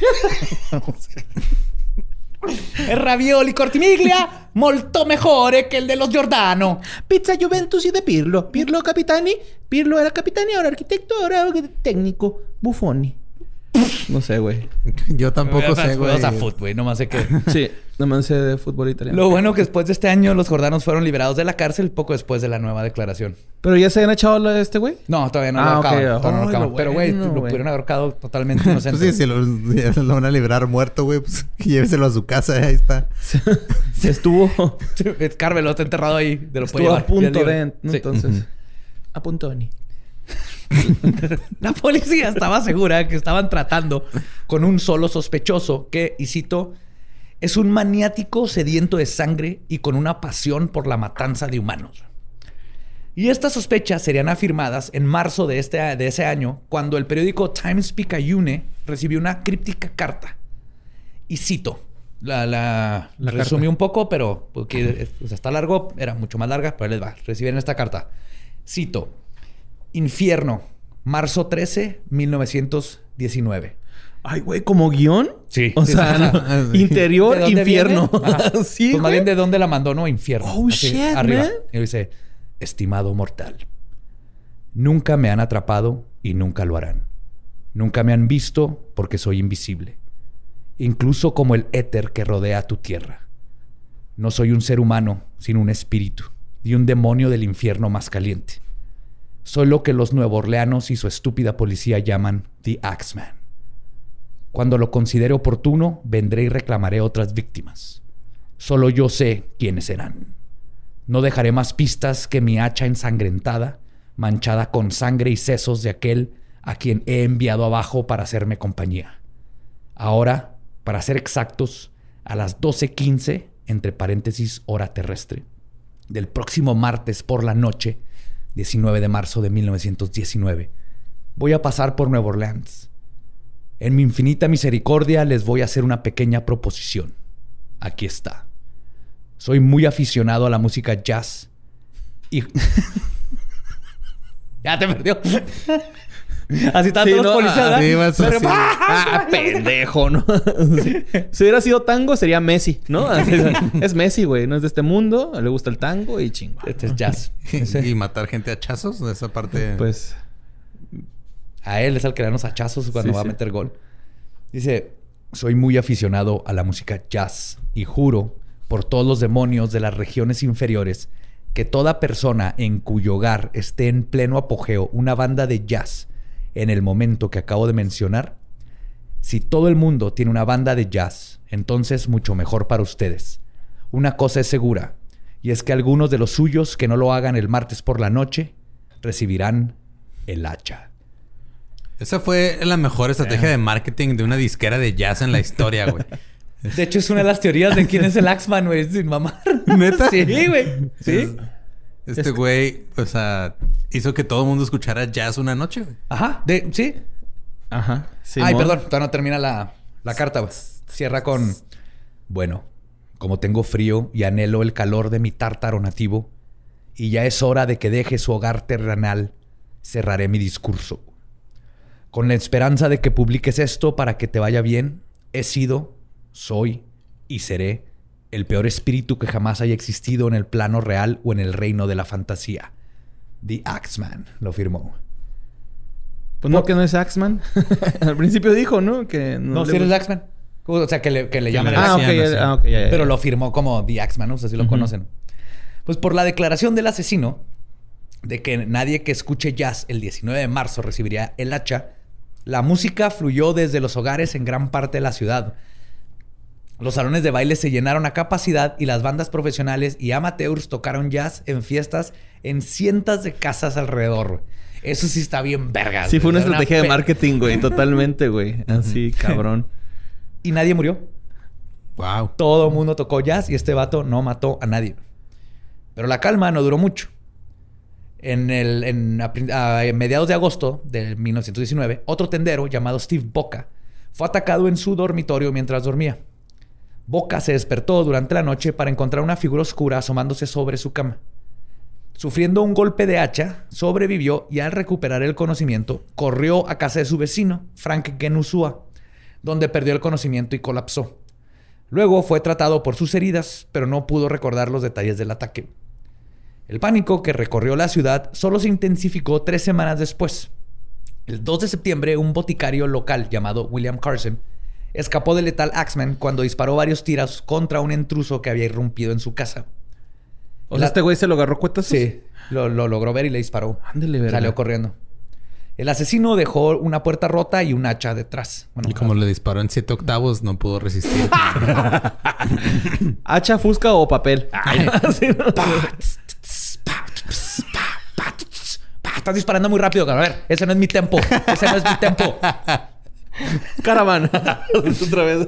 El ravioli cortimiglia molto mejor que el de los Giordano. Pizza Juventus y de Pirlo. Pirlo capitani. Pirlo era capitani, ahora arquitecto, ahora técnico. Buffoni. No sé, güey. Yo tampoco sé, güey. Sea, fútbol, güey. Nomás sé que... Sí, nomás sé de fútbol italiano. Lo bueno que después de este año los jordanos fueron liberados de la cárcel poco después de la nueva declaración. ¿Pero ya se habían echado lo de este güey? No, todavía no Ah, lo acaban. todavía no lo Ay, acaban. lo Pero, güey, bueno, lo pudieron haber ahorcado totalmente inocente. Pues sí, si lo, si lo van a librar muerto, güey, pues lléveselo a su casa, ahí está. Se estuvo, Carmelo está enterrado ahí. De lo puede estuvo a llevar. punto de... libre. ¿no? Sí. Entonces... A punto de ni. La policía estaba segura que estaban tratando con un solo sospechoso que, y cito, es un maniático sediento de sangre y con una pasión por la matanza de humanos. Y estas sospechas serían afirmadas en marzo de, este, de ese año, cuando el periódico Times Picayune recibió una críptica carta. Y cito, la, la, La resumí carta. un poco, pero porque sea, está largo, era mucho más larga, pero les va. Recibieron esta carta. Cito, Infierno, marzo 13, 1919. Ay, güey, ¿como guion? Sí. O Sí, sea, sí, no- sí. ¿De interior, ¿De dónde infierno. sí, Pues más bien de dónde la mandó, ¿no? Infierno. Oh, shit, arriba. man. Y dice, estimado mortal, nunca me han atrapado y nunca lo harán. Nunca me han visto porque soy invisible. Incluso como el éter que rodea tu tierra. No soy un ser humano, sino un espíritu y un demonio del infierno más caliente. Soy lo que los nuevorleanos y su estúpida policía llaman The Axeman. Cuando lo considere oportuno, vendré y reclamaré otras víctimas. Solo yo sé quiénes serán. No dejaré más pistas que mi hacha ensangrentada, manchada con sangre y sesos de aquel a quien he enviado abajo para hacerme compañía. Ahora, para ser exactos, a las 12.15, entre paréntesis hora terrestre, del próximo martes por la noche, 19 de marzo de 1919, voy a pasar por Nueva Orleans. En mi infinita misericordia les voy a hacer una pequeña proposición. Aquí está. Soy muy aficionado a la música jazz y... ya te perdió. Así están Sí, todos los policías, ah. Ah, pendejo, ¿no? Si hubiera sido tango, sería Messi, ¿no? Así es, es Messi, güey. No es de este mundo. Le gusta el tango y chingo. Este es jazz. y matar gente a chazos, esa parte. Pues... A él es al que dan los hachazos cuando Sí, va a meter gol. Dice, soy muy aficionado a la música jazz y juro por todos los demonios de las regiones inferiores que toda persona en cuyo hogar esté en pleno apogeo una banda de jazz en el momento que acabo de mencionar, si todo el mundo tiene una banda de jazz, entonces mucho mejor para ustedes. Una cosa es segura, y es que algunos de los suyos que no lo hagan el martes por la noche recibirán el hacha. Esa fue la mejor estrategia de marketing de una disquera de jazz en la historia, güey. De hecho, es una de las teorías de quién es el Axman, güey. Sin mamar. ¿Neta? Sí, güey. Sí. Este güey, o sea, hizo que todo el mundo escuchara jazz una noche, güey. Ajá. De, sí. Ajá. Ay, perdón. Todavía no termina la, la carta, güey. Cierra con... Bueno, como tengo frío y anhelo el calor de mi tártaro nativo, y ya es hora de que deje su hogar terrenal, cerraré mi discurso. Con la esperanza de que publiques esto para que te vaya bien, he sido, soy y seré el peor espíritu que jamás haya existido en el plano real o en el reino de la fantasía. The Axeman lo firmó. Pues no, que no es Axman. Al principio dijo, ¿no? Que no, No, si eres Axeman. O sea, que le, que le llaman le Ah, ok, decían ya- así. ah, ok, ya, ya, Pero lo firmó como The Axeman, ¿no? O sea, así lo conocen. Pues por la declaración del asesino de que nadie que escuche jazz el 19 de marzo recibiría el hacha, la música fluyó desde los hogares en gran parte de la ciudad. Los salones de baile se llenaron a capacidad y las bandas profesionales y amateurs tocaron jazz en fiestas en cientos de casas alrededor. Eso sí está bien vergas. Sí, fue una estrategia de pe- marketing, güey. Totalmente, güey. Así, cabrón. Y nadie murió. Wow. Todo el mundo tocó jazz y este vato no mató a nadie. Pero la calma no duró mucho. En, el, en, a, prin- a mediados de agosto de 1919, otro tendero llamado Steve Boca fue atacado en su dormitorio mientras dormía. Boca se despertó durante la noche para encontrar una figura oscura asomándose sobre su cama. Sufriendo un golpe de hacha, sobrevivió y al recuperar el conocimiento, corrió a casa de su vecino, Frank Genusua, donde perdió el conocimiento y colapsó. Luego fue tratado por sus heridas, pero no pudo recordar los detalles del ataque. El pánico que recorrió la ciudad solo se intensificó tres semanas después. El 2 de septiembre, un boticario local llamado William Carson escapó del letal Axman cuando disparó varios tiros contra un intruso que había irrumpido en su casa. O sea, este güey se lo agarró cuentas. Sí, lo, logró ver y le disparó. Ándele, ¿verdad? Salió corriendo. El asesino dejó una puerta rota y un hacha detrás. y como le disparó en siete octavos, no pudo resistir. ¿Hacha, fusca o papel? Estás disparando muy rápido, A ver, ese no es mi tempo. Ese no es mi tempo. Caravana. Otra vez.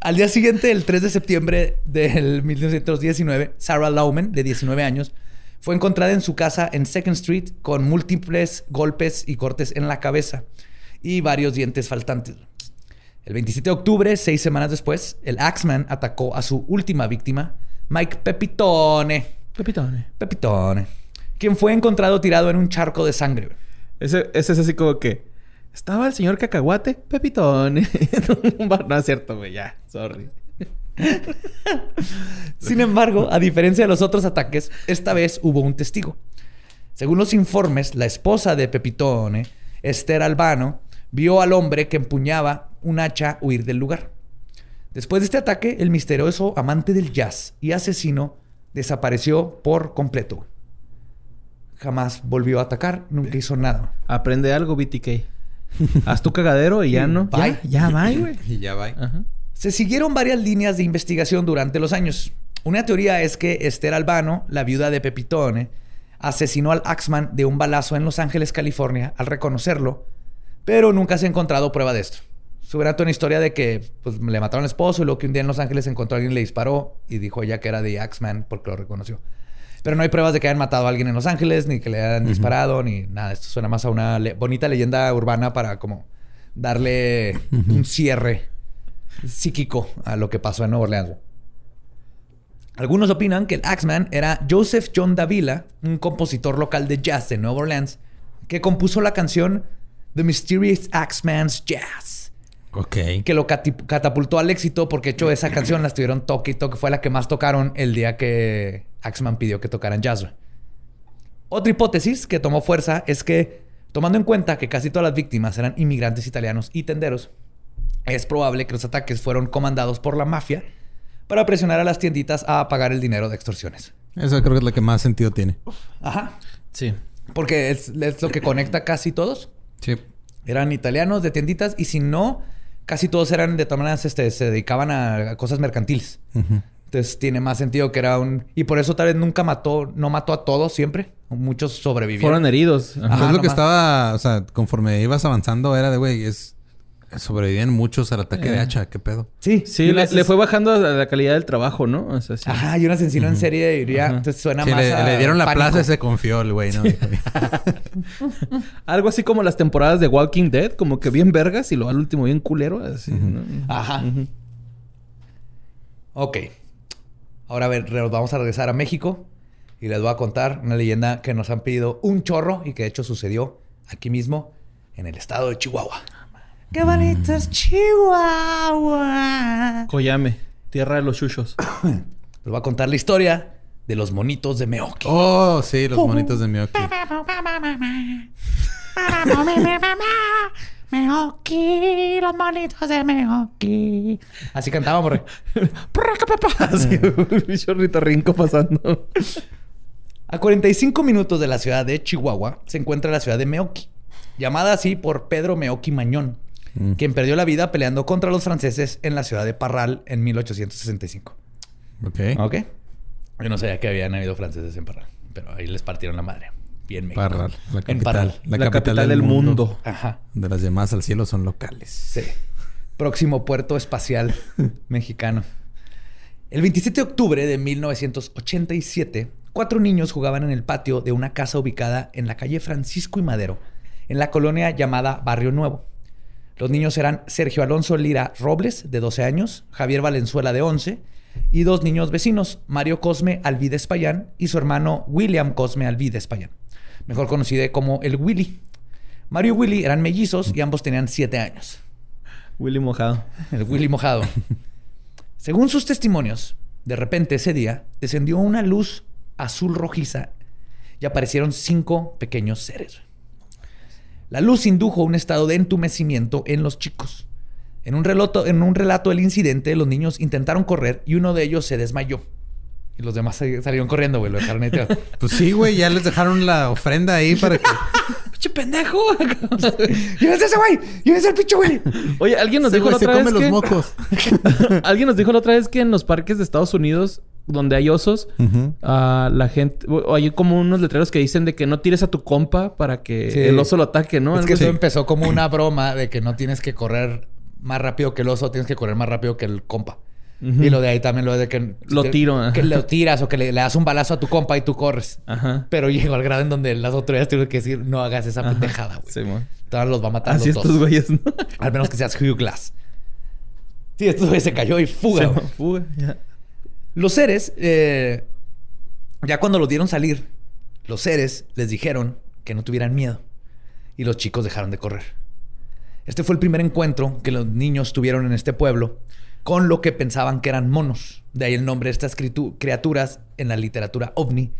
Al día siguiente, el 3 de septiembre del 1919, Sarah Lauman, de 19 años, fue encontrada en su casa en Second Street con múltiples golpes y cortes en la cabeza y varios dientes faltantes. El 27 de octubre, seis semanas después, el Axeman atacó a su última víctima, Mike Pepitone. Pepitone. Pepitone. Quien fue encontrado tirado en un charco de sangre. Ese, ese es así como que estaba el señor Cacahuate, Pepitón. no es cierto, güey, ya. Sorry. Sin embargo, a diferencia de los otros ataques, esta vez hubo un testigo. Según los informes, la esposa de Pepitone, Esther Albano, vio al hombre que empuñaba un hacha huir del lugar. Después de este ataque, el misterioso amante del jazz y asesino desapareció por completo. Jamás volvió a atacar, nunca hizo nada. Aprende algo, BTK. Haz tu cagadero y ya no. Bye. Ya, va, güey. y ya va. Se siguieron varias líneas de investigación durante los años. Una teoría es que Esther Albano, la viuda de Pepitone, asesinó al Axman de un balazo en Los Ángeles, California, al reconocerlo, pero nunca se ha encontrado prueba de esto. Subirá una historia de que pues, le mataron al esposo y luego que un día en Los Ángeles encontró a alguien le disparó y dijo ella que era de Axman porque lo reconoció. Pero no hay pruebas de que hayan matado a alguien en Los Ángeles, ni que le hayan disparado, ni nada. Esto suena más a una bonita leyenda urbana para como darle un cierre psíquico a lo que pasó en Nueva Orleans. Algunos opinan que el Axeman era Joseph John Davila, un compositor local de jazz de Nueva Orleans, que compuso la canción The Mysterious Axeman's Jazz. Ok. Que lo catapultó al éxito porque hecho esa canción la estuvieron toque y toque. Fue la que más tocaron el día que Axman pidió que tocaran jazz. Otra hipótesis que tomó fuerza es que, tomando en cuenta que casi todas las víctimas eran inmigrantes italianos y tenderos, es probable que los ataques fueron comandados por la mafia para presionar a las tienditas a pagar el dinero de extorsiones. Eso creo que es lo que más sentido tiene. Ajá. Sí. Porque es, lo que conecta casi todos. Sí. Eran italianos de tienditas y si no, casi todos eran de todas maneras, este, se dedicaban a cosas mercantiles. Entonces tiene más sentido que era un... Y por eso tal vez nunca mató, no mató a todos siempre. Muchos sobrevivieron. Fueron heridos. Ajá, es lo que estaba, o sea, conforme ibas avanzando era de, güey, es... Sobrevivían muchos al ataque de eh. hacha, ¿qué pedo? Sí, sí, le, fue bajando la calidad del trabajo, ¿no? O sea, sí. Ajá, y un asesino en serie diría, entonces suena más. Le, le dieron la plaza y se confió el güey, ¿no? Algo así como las temporadas de Walking Dead, como que bien vergas y luego al último bien culero, así, ¿no? Ajá. Ok. Ahora a ver, vamos a regresar a México y les voy a contar una leyenda que nos han pedido un chorro y que de hecho sucedió aquí mismo en el estado de Chihuahua. ¡Qué bonito es Chihuahua! Coyame, tierra de los chuchos. les voy a contar la historia de los monitos de Meoki. Oh, sí, los monitos de Meoki. Meoki, los monitos de Meoki. Así cantábamos, rey. Así, un chorrito rinco pasando. A 45 minutos de la ciudad de Chihuahua se encuentra la ciudad de Meoki, llamada así por Pedro Meoki Mañón, mm. quien perdió la vida peleando contra los franceses en la ciudad de Parral en 1865. Ok. Ok. Yo no sabía que habían habido franceses en Parral, pero ahí les partieron la madre bien México. Parral, la capital. La, capital, del, mundo. Ajá. De las llamadas al cielo son locales. Sí. Próximo puerto espacial mexicano. El 27 de octubre de 1987, cuatro niños jugaban en el patio de una casa ubicada en la calle Francisco y Madero, en la colonia llamada Barrio Nuevo. Los niños eran Sergio Alonso Lira Robles, de 12 años, Javier Valenzuela, de 11, y dos niños vecinos, Mario Cosme Alvides Payán y su hermano William Cosme Alvides Payán mejor conocido como el Willy. Mario y Willy eran mellizos y ambos tenían siete años. Willy mojado. El Willy mojado. Según sus testimonios, de repente ese día descendió una luz azul rojiza y aparecieron cinco pequeños seres. La luz indujo un estado de entumecimiento en los chicos. En un, relato, en un relato del incidente, los niños intentaron correr y uno de ellos se desmayó. Y los demás salieron corriendo, güey. Lo dejaron ahí. pues sí, güey. Ya les dejaron la ofrenda ahí para que... ¡Pinche pendejo! ¡Llévense ese güey! ¡Llévense el pinche güey! Oye, alguien nos dijo la otra se vez come que... los mocos. alguien nos dijo la otra vez que en los parques de Estados Unidos donde hay osos, ah, la gente, o hay como unos letreros que dicen de que no tires a tu compa para que el oso lo ataque, ¿no? Es que eso empezó como una broma de que no tienes que correr más rápido que el oso, tienes que correr más rápido que el compa. Y lo de ahí también lo de que... Lo tiro. Que lo tiras o que le, das un balazo a tu compa y tú corres. Ajá. Pero llegó al grado en donde las autoridades tuvieron que decir no hagas esa pendejada, güey. Sí, Todos los va a matar Así los estos güeyes, ¿no? Al menos que seas Hugh Glass. Sí, estos güeyes se cayó y fuga. fuga, ya. Los seres, eh, ya cuando los dieron salir, los seres les dijeron que no tuvieran miedo. Y los chicos dejaron de correr. Este fue el primer encuentro que los niños tuvieron en este pueblo con lo que pensaban que eran monos. De ahí el nombre de estas criaturas en la literatura ovni.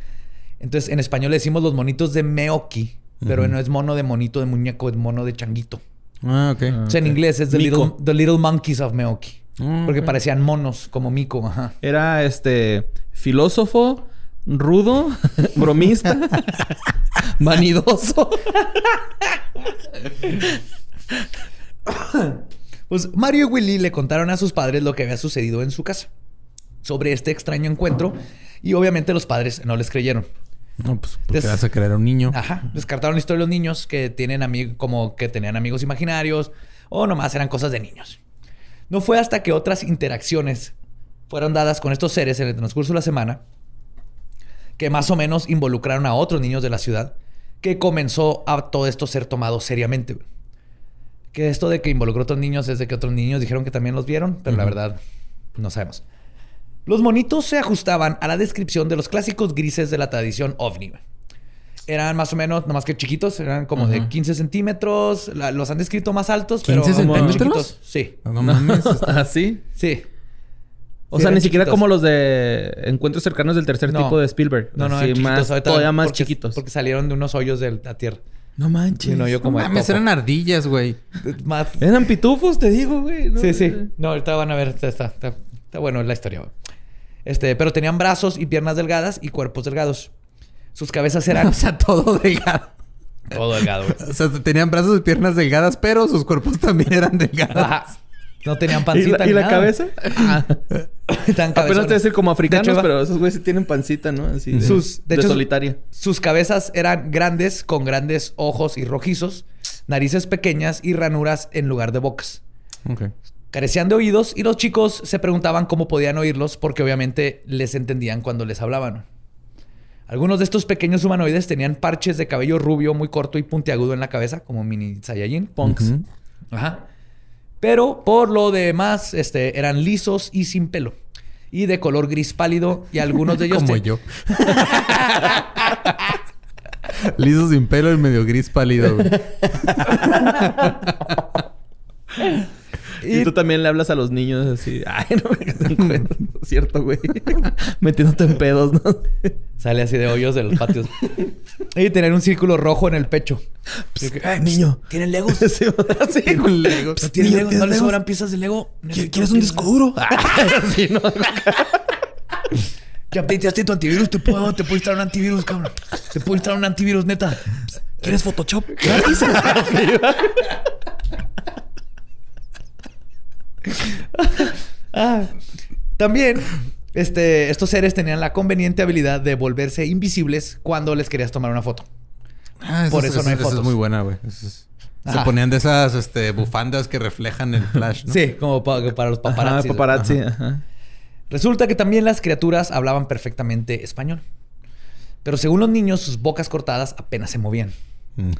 Entonces, en español le decimos los monitos de Meoki, pero no es mono de monito de muñeco, es mono de changuito. Ah, ok. o sea, en inglés es the little, the little, Monkeys of Meoki. Mm, porque parecían monos, como mico. Ajá. Era este filósofo, rudo, bromista, vanidoso. pues Mario y Willy le contaron a sus padres lo que había sucedido en su casa sobre este extraño encuentro y obviamente los padres no les creyeron. No, pues porque vas a creer a un niño. Ajá. Descartaron la historia de los niños que tienen amigos, como que tenían amigos imaginarios o nomás eran cosas de niños. No fue hasta que otras interacciones fueron dadas con estos seres en el transcurso de la semana que más o menos involucraron a otros niños de la ciudad que comenzó a todo esto ser tomado seriamente. Que esto de que involucró a otros niños es de que otros niños dijeron que también los vieron, pero la verdad no sabemos. Los monitos se ajustaban a la descripción de los clásicos grises de la tradición ovni. Eran más o menos, nomás que chiquitos, eran como de 15 centímetros. los han descrito más altos, pero. ¿15 centímetros? Sí. No mames. ¿Ah, sí? Sí. O sea, ni siquiera como los de encuentros cercanos del tercer tipo de Spielberg. No, no, sí, más, todavía más chiquitos. Porque salieron de unos hoyos de la tierra. No manches. no, yo como no mames, eran ardillas, güey. Eran pitufos, te digo, güey. sí, sí. No, ahorita van a ver. Está, está, está, bueno la historia, güey. Este, pero tenían brazos y piernas delgadas y cuerpos delgados. Sus cabezas eran. o sea, todo delgado. Todo delgado. o sea, tenían brazos y piernas delgadas, pero sus cuerpos también eran delgados. No tenían pancita. ¿Y la, cabeza? Ah. Apenas te decir como africanos, pero esos güeyes sí tienen pancita, ¿no? Así de, sus, de, solitaria. Sus cabezas eran grandes, con grandes ojos y rojizos, narices pequeñas y ranuras en lugar de bocas. Okay. Carecían de oídos y los chicos se preguntaban cómo podían oírlos porque obviamente les entendían cuando les hablaban. Algunos de estos pequeños humanoides tenían parches de cabello rubio muy corto y puntiagudo en la cabeza, como mini Saiyajin. Punks. Ajá. Pero por lo demás, este, eran lisos y sin pelo. Y de color gris pálido. Y algunos de ellos. como yo. Lisos sin pelo y medio gris pálido. Y, tú también le hablas a los niños así. Ay, no me Cierto, güey. Metiéndote en pedos, ¿no? Sale así de hoyos de los patios. y tener un círculo rojo en el pecho. Ay, niño. ¿Tienen legos? sí, ¿Tienen legos? ¿Tienen legos? ¿No les sobran piezas de lego? ¿Quieres un disco duro? sí, no. Ya tu antivirus, te puedo, te puedo instalar un antivirus, cabrón. Te puedo instalar un antivirus, neta. ¿Quieres Photoshop? Ah. También, este, estos seres tenían la conveniente habilidad de volverse invisibles cuando les querías tomar una foto. Ah, Por eso, no hay fotos. Eso es muy buena, güey. Se ponían de esas este, bufandas que reflejan el flash, ¿no? Sí, como para, los paparazzi. paparazzi. Resulta que también las criaturas hablaban perfectamente español. Pero según los niños, sus bocas cortadas apenas se movían. Mm.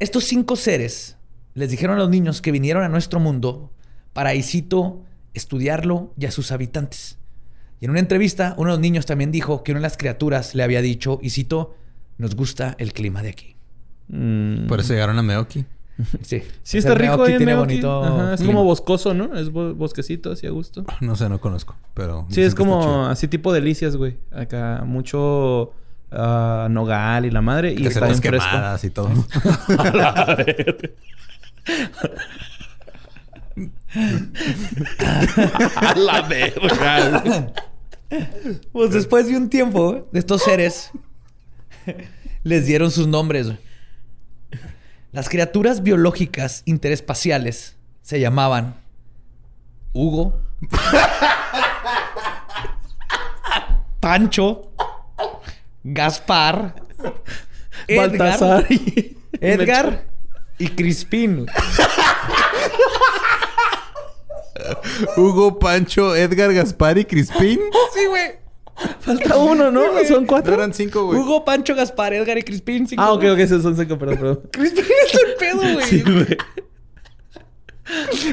Estos cinco seres les dijeron a los niños que vinieron a nuestro mundo para, y estudiarlo y a sus habitantes. Y en una entrevista, uno de los niños también dijo que una de las criaturas le había dicho, y cito, nos gusta el clima de aquí. Mm. Por eso llegaron a Meoki. Sí. Sí, está rico ahí tiene bonito. es como boscoso, ¿no? Es bosquecito, así a gusto. No sé, no conozco, pero... Sí, es como así tipo delicias, güey. Acá mucho ah, nogal y la madre. Y está bien fresco. quemadas y todo. A la verga. Pues después de un tiempo, estos seres les dieron sus nombres. Las criaturas biológicas interespaciales se llamaban Hugo, Pancho, Gaspar, Edgar. Edgar y Crispín. Hugo, Pancho, Edgar, Gaspar y Crispín. Sí, güey. Falta uno, ¿no? Son No cuatro. eran cinco, güey. Hugo, Pancho, Gaspar, Edgar y Crispín. cinco, Ah, ok, ok. Esos son cinco, perdón, perdón. Crispín es el pedo, güey. Sí, güey.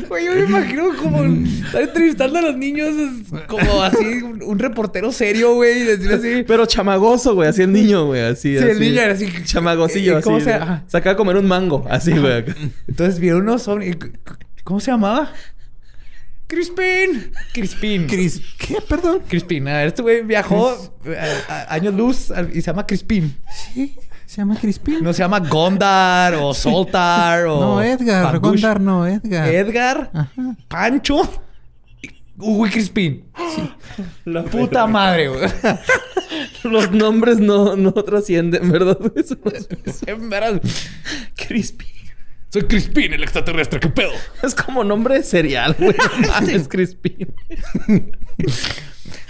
Güey, yo me imagino como estar entrevistando a los niños es como así, un, reportero serio, güey, y decir así. Pero chamagoso, güey. Así el niño, güey. Así, Sí, el niño era así. Chamagosillo, ¿Y así. cómo se- de- ajá. Se acaba de comer un mango. Así, güey. Entonces vieron unos ovnis. ¿Cómo se llamaba? Crispín. Crispín. Cris... ¿Qué? Perdón. Crispín. A ver, este güey viajó a- a- años luz y se llama Crispín. Sí, se llama Crispín. No se llama Gondar o Soltar o. No, Edgar. Gondar, no, Edgar. Edgar, Ajá. Pancho, y Hugo y Crispín. La puta madre, güey. Los nombres no, no trascienden, ¿verdad? Eso Soy Crispín, el extraterrestre, ¿qué pedo? Es como nombre de cereal, güey. Es Crispy.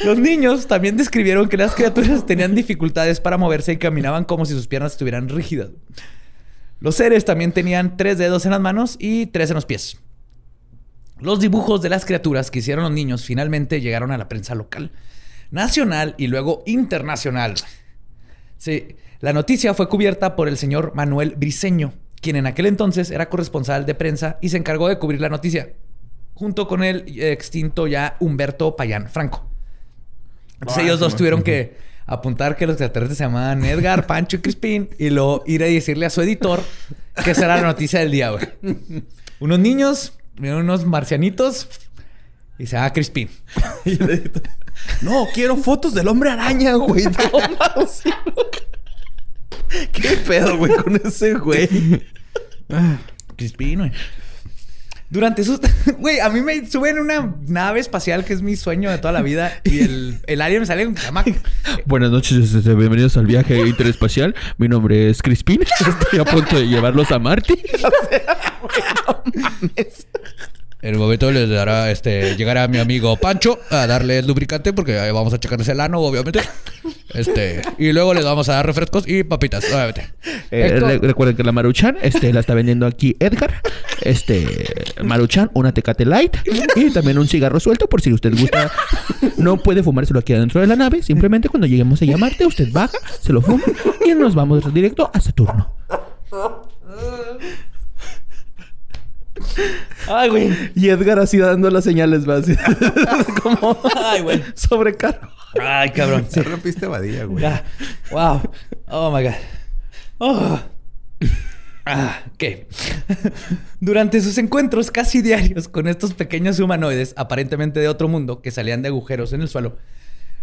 Los niños también describieron que las criaturas tenían dificultades para moverse y caminaban como si sus piernas estuvieran rígidas. Los seres también tenían tres dedos en las manos y tres en los pies. Los dibujos de las criaturas que hicieron los niños finalmente llegaron a la prensa local, nacional y luego internacional. Sí, la noticia fue cubierta por el señor Manuel Briceño, quien en aquel entonces era corresponsal de prensa y se encargó de cubrir la noticia, junto con el extinto ya Humberto Payán Franco. Entonces Ah, ellos dos tuvieron que apuntar que los extraterrestres se llamaban Edgar, Pancho y Crispín y luego ir a decirle a su editor que esa era la noticia del día, güey. Unos niños, unos marcianitos y se llama Crispín. Y el editor, No, quiero fotos del hombre araña, güey. No, mames, sí, no. ¿Qué pedo, güey, con ese güey? Crispín, güey. Durante sus... Güey, a mí me suben una nave espacial que es mi sueño de toda la vida y el, el alien me sale con llama... Buenas noches, este, bienvenidos al viaje interespacial. Mi nombre es Crispín. Estoy a punto de llevarlos a Marte. En el momento les dará, este, llegará mi amigo Pancho a darle el lubricante porque ahí vamos a checarles el ano, obviamente. Este, y luego les vamos a dar refrescos y papitas, obviamente. Eh, recuerden que la Maruchan este, la está vendiendo aquí Edgar. Este, Maruchan, una Tecate Light y también un cigarro suelto por si usted gusta. No puede fumárselo aquí adentro de la nave. Simplemente cuando lleguemos a Marte, usted baja, se lo fuma y nos vamos directo a Saturno. Ay, güey. Y Edgar así dando las señales, va así. Como Ay, güey. sobrecargo. Ay, cabrón. Se rompiste Badía, güey. Ya. Wow. Oh my God. Oh. Ah, ok. Durante sus encuentros casi diarios con estos pequeños humanoides, aparentemente de otro mundo, que salían de agujeros en el suelo,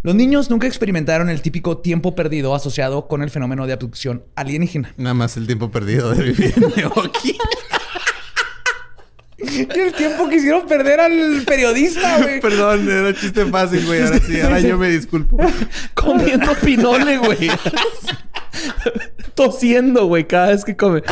los niños nunca experimentaron el típico tiempo perdido asociado con el fenómeno de abducción alienígena. Nada más el tiempo perdido de vivir en Neoki. Y el tiempo que hicieron perder al periodista, güey. Perdón, era chiste fácil, güey. Ahora sí, ahora yo me disculpo. Comiendo pinole, güey. Tosiendo, güey, cada vez que come.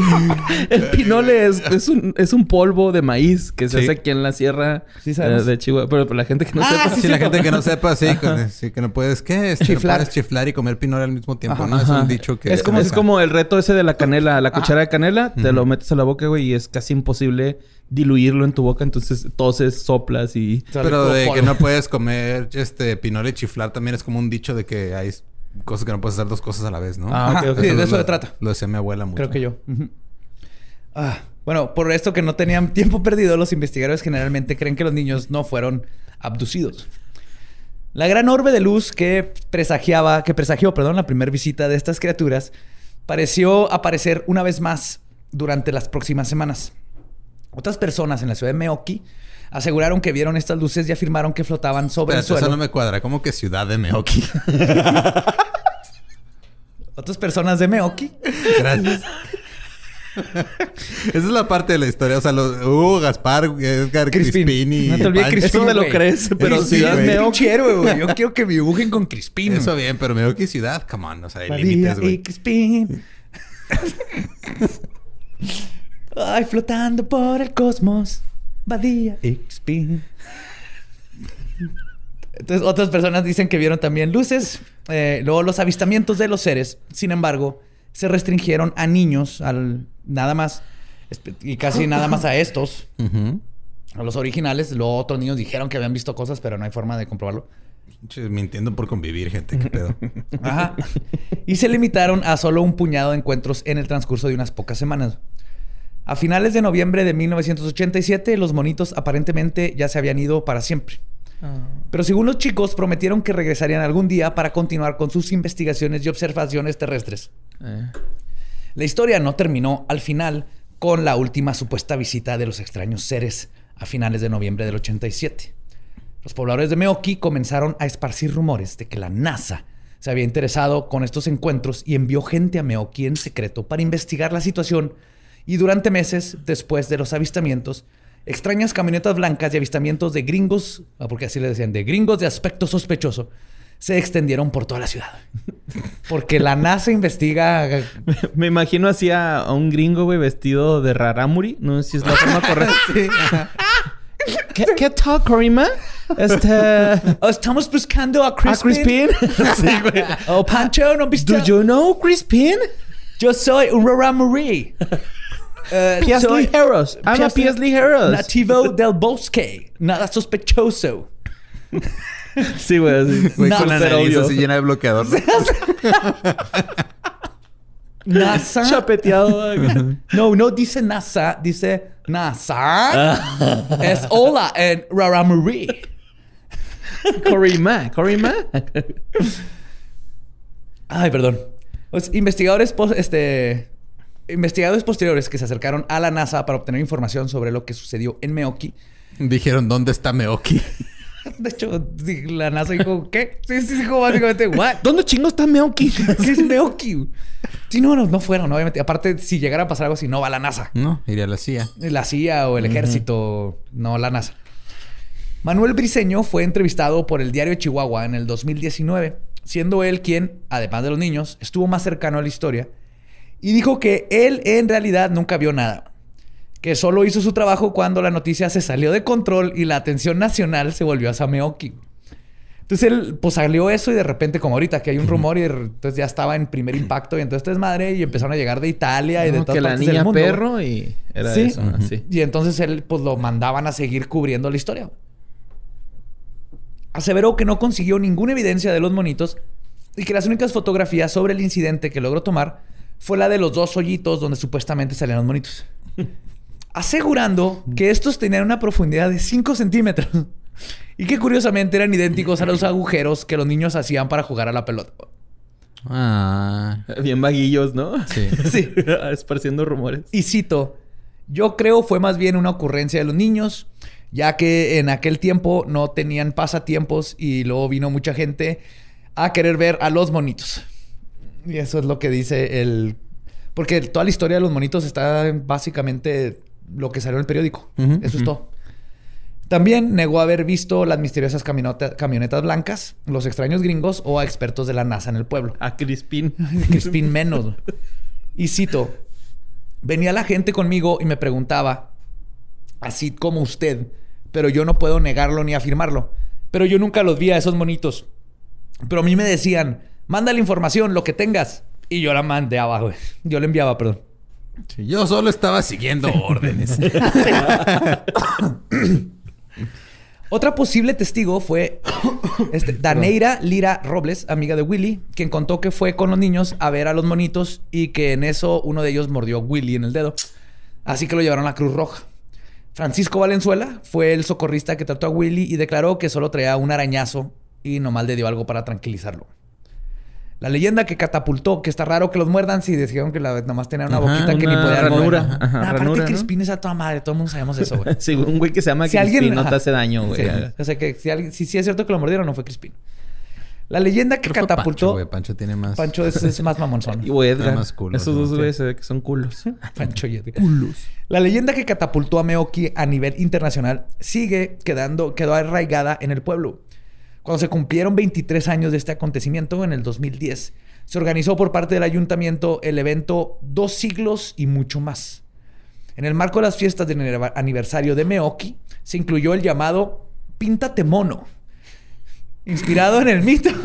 El pinole es, es, un, es un polvo de maíz que se Sí. hace aquí en la sierra Sí, eh, de Chihuahua. Pero para la gente que no Ah, sepa. sí, Si la gente que no sepa, sí, con- sí, que no puedes, ¿qué? Este, Chiflar. No puedes chiflar y comer pinole al mismo tiempo, Ajá, ¿no? Es un dicho que... Es como, es como el reto ese de la canela, la Ajá. cuchara de canela, te lo metes a la boca, güey, y es casi imposible diluirlo en tu boca, entonces toses, soplas y... Pero de que no puedes comer este pinole y chiflar también es como un dicho de que hay cosas que no puedes hacer dos cosas a la vez, ¿no? Ah. Sí, de eso se trata. Lo decía mi abuela mucho. Creo que yo. Ah, bueno, por esto que no tenían tiempo perdido, los investigadores generalmente creen que los niños no fueron abducidos. La gran orbe de luz que presagiaba, que presagió, perdón, la primera visita de estas criaturas, pareció aparecer una vez más durante las próximas semanas. Otras personas en la ciudad de Meoki aseguraron que vieron estas luces y afirmaron que flotaban sobre el Espérate, suelo. eso no me cuadra. ¿Cómo que ciudad de Meoki? Otras personas de Meoki Gracias. Esa es la parte de la historia. O sea, los, Hugo, Gaspar, Edgar, Crispín. Crispín, y No te olvides Pancho. Crispín, Eso me lo güey. crees, pero Sí, Ciudad. Meoki. Güey. Yo quiero que me dibujen con Crispín. Eso bien, pero Meoki ciudad, come on. O sea, hay límites, y güey. Crispín. Ay, flotando por el cosmos. Badía Crispín. Entonces, otras personas dicen que vieron también luces. Eh, luego, los avistamientos de los seres, sin embargo, se restringieron a niños, al nada más, y casi nada más a estos, a los originales. Luego, otros niños dijeron que habían visto cosas, pero no hay forma de comprobarlo. Che, Mintiendo por convivir, gente. ¿Qué pedo? Ajá. Y se limitaron a solo un puñado de encuentros en el transcurso de unas pocas semanas. A finales de noviembre de 1987, los monitos aparentemente ya se habían ido para siempre. Pero según los chicos, prometieron que regresarían algún día para continuar con sus investigaciones y observaciones terrestres. Eh. La historia no terminó al final con la última supuesta visita de los extraños seres a finales de noviembre del 87. Los pobladores de Meoki comenzaron a esparcir rumores de que la NASA se había interesado con estos encuentros y envió gente a Meoki en secreto para investigar la situación y durante meses después de los avistamientos, extrañas camionetas blancas y avistamientos de gringos, ah, porque así le decían, de gringos de aspecto sospechoso, se extendieron por toda la ciudad. Porque la NASA investiga Me imagino así a, a un gringo, güey, vestido de rarámuri. No sé si es la forma correcta. ¿Qué, ¿Qué tal, Corima? Este... Oh, estamos buscando a ¿A Crispin. Crispin? sí, güey. Oh, Pancho, ¿no viste? Do you know Crispin? Yo soy un Raramuri. Eh, P.S. soy Lee Harris. I'm a P.S. P.S. Lee Harris. Nativo del bosque. Nada sospechoso. Sí, güey. así. Güey, con la nariz así llena de bloqueador. NASA. Chapeteado. No, no dice NASA, dice NASA. es hola en Raramuri. Corima. Corima. Ay, perdón. Los investigadores, pos- este, investigadores posteriores que se acercaron a la NASA para obtener información sobre lo que sucedió en Meoki. Dijeron, ¿dónde está Meoki? De hecho, la NASA dijo, ¿qué? Sí, sí, dijo básicamente, ¿what? ¿Dónde chingo está Meoki? ¿Qué es Meoki? Sí, no, no, no fueron, obviamente. Aparte, si llegara a pasar algo así, no va la NASA. No, iría a la CIA. La CIA o el ejército, no la NASA. Manuel Briseño fue entrevistado por el diario Chihuahua en el 2019, siendo él quien, además de los niños, estuvo más cercano a la historia y dijo que él en realidad nunca vio nada, que solo hizo su trabajo cuando la noticia se salió de control y la atención nacional se volvió a Sameoki. Entonces él, pues salió eso y de repente, como ahorita que hay un rumor y entonces ya estaba en primer impacto y entonces madre y empezaron a llegar de Italia y de todas que la del niña mundo. perro y era Sí. eso. Y entonces él, pues lo mandaban a seguir cubriendo la historia. Aseveró que no consiguió ninguna evidencia de los monitos y que las únicas fotografías sobre el incidente que logró tomar fue la de los dos hoyitos donde supuestamente salían los monitos. Asegurando que estos tenían una profundidad de 5 centímetros y que curiosamente eran idénticos a los agujeros que los niños hacían para jugar a la pelota. Ah, Bien vaguillos, ¿no? sí. Sí. Esparciendo rumores. Y cito, yo creo fue más bien una ocurrencia de los niños, ya que en aquel tiempo no tenían pasatiempos y luego vino mucha gente a querer ver a los monitos. Y eso es lo que dice el... Porque toda la historia de los monitos está en básicamente lo que salió en el periódico. Eso es todo. También negó haber visto las misteriosas camioneta- camionetas blancas, los extraños gringos o a expertos de la NASA en el pueblo. A Crispin. Crispin menos. Y cito, venía la gente conmigo y me preguntaba, así como usted, pero yo no puedo negarlo ni afirmarlo. Pero yo nunca los vi a esos monitos. Pero a mí me decían, manda la información, lo que tengas. Y yo la mandaba, güey. Yo la enviaba, perdón. Sí, Yo solo estaba siguiendo órdenes. Otra posible testigo fue este, Daneira Lira Robles, amiga de Willy, quien contó que fue con los niños a ver a los monitos y que en eso uno de ellos mordió a Willy en el dedo. Así que lo llevaron a la Cruz Roja. Francisco Valenzuela fue el socorrista que trató a Willy y declaró que solo traía un arañazo y nomás le dio algo para tranquilizarlo. La leyenda que catapultó, que está raro que los muerdan si dijeron que la, nomás tenía una Ajá, boquita que ni podía ranura. mover. Ajá, aparte ¿no? Crispín es a toda madre. Todo el mundo sabemos eso, güey. Sí, un güey que se llama Si Crispin alguien- no te hace daño, güey. Sí. O sea que si, alguien, si es cierto que lo mordieron, no fue Crispín. La leyenda que catapultó... Pancho, güey. Pancho tiene más... Pancho es, es más mamonzón. Y güey, Edgar. más culos, Esos dos güeyes se ve que son culos. Pancho y Edgar. La leyenda que catapultó a Meoki a nivel internacional sigue quedando, quedó arraigada en el pueblo. Cuando se cumplieron 23 años de este acontecimiento, en el 2010, se organizó por parte del ayuntamiento el evento Dos siglos y mucho más. En el marco de las fiestas de aniver- aniversario de Meoki, se incluyó el llamado Píntate Mono, inspirado en el mito.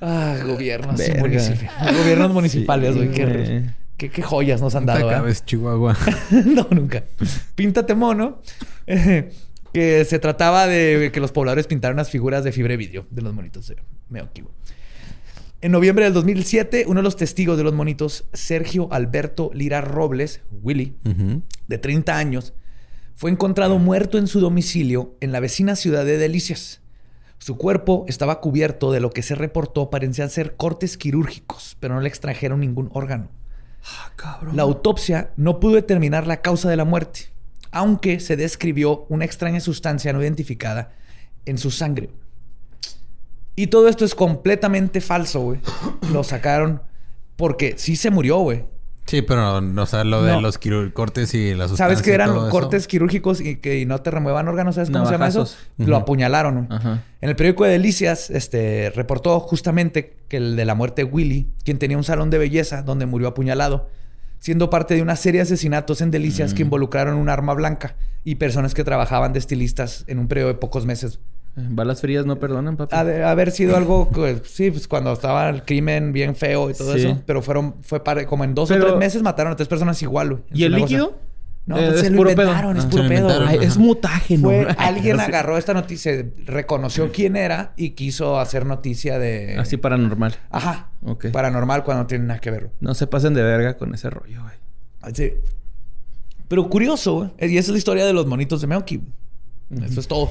Ah, gobiernos Verga. municipios. Gobiernos municipales, güey. Qué- qué joyas nos han No te dado, ¿eh? acabes, Chihuahua. no, nunca. Píntate mono. eh, que se trataba de que los pobladores pintaran unas figuras de fibra de vidrio de los monitos de Meoki. güey. En noviembre del 2007, uno de los testigos de los monitos, Sergio Alberto Lira Robles, Willy, de 30 años, fue encontrado muerto en su domicilio en la vecina ciudad de Delicias. Su cuerpo estaba cubierto de lo que se reportó parecían ser cortes quirúrgicos, pero no le extrajeron ningún órgano. La autopsia no pudo determinar la causa de la muerte, aunque se describió una extraña sustancia no identificada en su sangre. Y todo esto es completamente falso, güey. Lo sacaron porque sí se murió, güey. Sí, pero no, o sea, lo de No. los cortes y la sustancia ¿Sabes que y eran eso. cortes quirúrgicos y que no te remuevan órganos? ¿Sabes cómo se llama eso? Lo apuñalaron. Ajá. En el periódico de Delicias este, reportó justamente que el de la muerte de Willy, quien tenía un salón de belleza donde murió apuñalado, siendo parte de una serie de asesinatos en Delicias Mm. que involucraron un arma blanca y personas que trabajaban de estilistas en un periodo de pocos meses. Eh, Balas frías no perdonan, papi. Ha de haber sido algo, que, sí, pues cuando estaba el crimen bien feo y todo Sí. eso, pero fueron, fue para, como en dos o tres meses mataron a tres personas igual. güey, ¿Y el líquido? No, Eh, pues es se lo pedo. inventaron, es Ah, puro se pedo. Ay, es mutágeno. Fue, alguien agarró esta noticia, reconoció quién era y quiso hacer noticia de... Así paranormal. Ajá. Ok. Paranormal cuando no tiene nada que ver. No se pasen de verga con ese rollo, güey. Sí. Pero curioso, güey. Y esa es la historia de los monitos de Meoki. Eso es todo.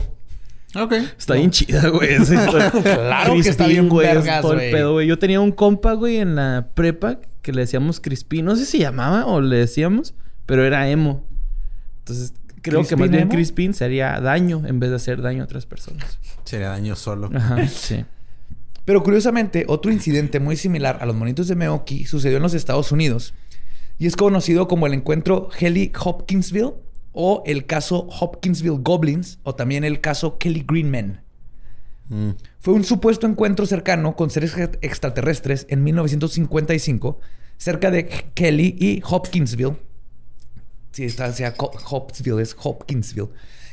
Ok. Está bien chida, güey. Claro que está bien güey. vergas, todo el güey. pedo, güey. Yo tenía un compa, güey, en la prepa que le decíamos Crispín. No sé si llamaba o le decíamos, pero era emo. Entonces, creo que ¿Crispín más bien emo? Crispín sería daño en vez de hacer daño a otras personas. Sería daño solo. Ajá, sí. Pero curiosamente, otro incidente muy similar a los monitos de Meoki sucedió en los Estados Unidos y es conocido como el encuentro Helly Hopkinsville o el caso Hopkinsville Goblins o también el caso Kelly Greenman. Mm. Fue un supuesto encuentro cercano con seres ex- extraterrestres en 1955 cerca de Kelly y Hopkinsville. Sí, está hacia Hopkinsville, es Hopkinsville.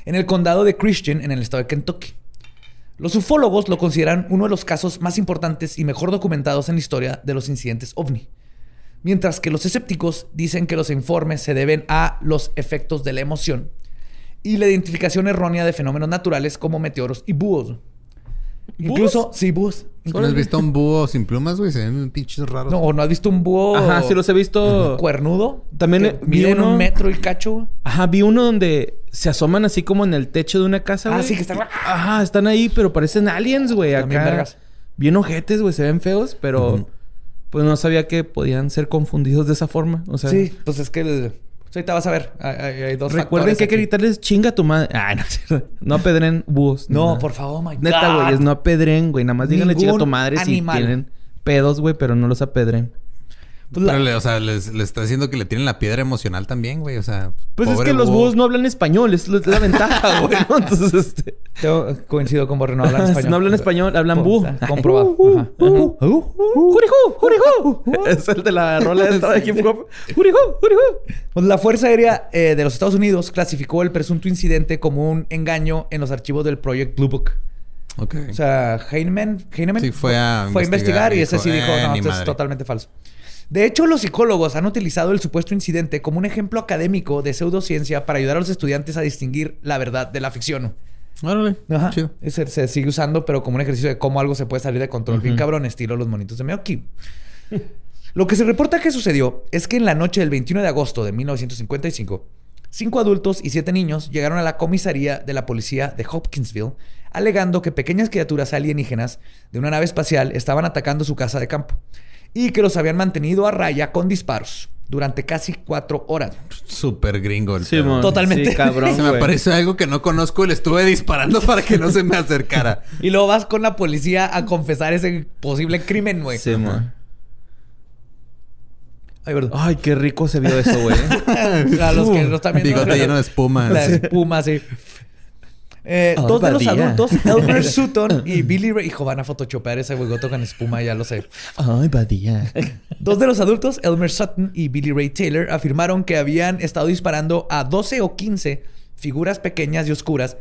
En el condado de Christian, en el estado de Kentucky. Los ufólogos lo consideran uno de los casos más importantes y mejor documentados en la historia de los incidentes ovni. Mientras que los escépticos dicen que los informes se deben a los efectos de la emoción y la identificación errónea de fenómenos naturales como meteoros y búhos. Incluso, sí, búhos. ¿No has visto un búho sin plumas, güey? Se ven pinches raros. No, ¿no has visto un búho Ajá, sí los he visto. cuernudo? También vi miden uno- un metro y cacho. güey. Ajá, vi uno donde se asoman así como en el techo de una casa, Ah, güey. sí, que están- Ajá, están ahí, pero parecen aliens, güey. Acá. vergas. Bien ojetes, güey. Se ven feos, pero... Pues no sabía que podían ser confundidos de esa forma. O sea... Sí, pues es que el... pues ahorita vas a ver. Hay, hay- dos Recuerden que hay que gritarles chinga a tu madre. Ay, no es cierto. No apedren búhos. No, nada. por favor, my Neta, God. güey. es No apedren, güey. Nada más díganle chinga a tu madre animal. si tienen pedos, güey. Pero no los apedren. Pues la- Pero, le- o sea, les, les está diciendo que le tienen la piedra emocional también, güey. O sea, Pues es que los búho. búhos no hablan español. Es la la ventaja, güey. ¿no? Entonces, este... Coincido con Borre, no hablan español. No hablan español, hablan Com- bú. está comprobado. Uh, uh, uh, uh, Jurijú, jurijú. Es el de la rola esta de hip hop. Jurijú, jurijú. Pues la Fuerza Aérea eh, de los Estados Unidos clasificó el presunto incidente como un engaño en los archivos del Project Blue Book. Ok. O sea, Heinemann, Heinemann Sí, fue a fue a investigar investigar y y ese sí dijo, "Eh, no, esto es madre". totalmente falso. De hecho, los psicólogos han utilizado el supuesto incidente como un ejemplo académico de pseudociencia para ayudar a los estudiantes a distinguir la verdad de la ficción. Órale. Ajá. Chido. Se, se sigue usando, pero como un ejercicio de cómo algo se puede salir de control. Bien Ujú. cabrón, estilo los monitos de Meoki. Lo que se reporta que sucedió es que en la noche del 21 de agosto de 1955 cinco adultos y siete niños llegaron a la comisaría de la policía de Hopkinsville alegando que pequeñas criaturas alienígenas de una nave espacial estaban atacando su casa de campo y que los habían mantenido a raya con disparos durante casi cuatro horas. Súper gringo el Sí. Totalmente. Sí, cabrón, Se me apareció algo que no conozco y le estuve disparando para que no se me acercara. Y luego vas con la policía a confesar ese posible crimen, güey. Sí, mon. Ay, perdón. Ay, qué rico se vio eso, güey. A los que no están viendo. Bigote lleno de espuma. La espuma, sí. Eh, Oh, dos de los adultos, Elmer Sutton y Billy Ray. Hijo, van a photoshopear ese bigote con espuma, ya lo sé. Ay, badía. Dos de los adultos, Elmer Sutton y Billy Ray Taylor, afirmaron que habían estado disparando a 12 o 15 figuras pequeñas y oscuras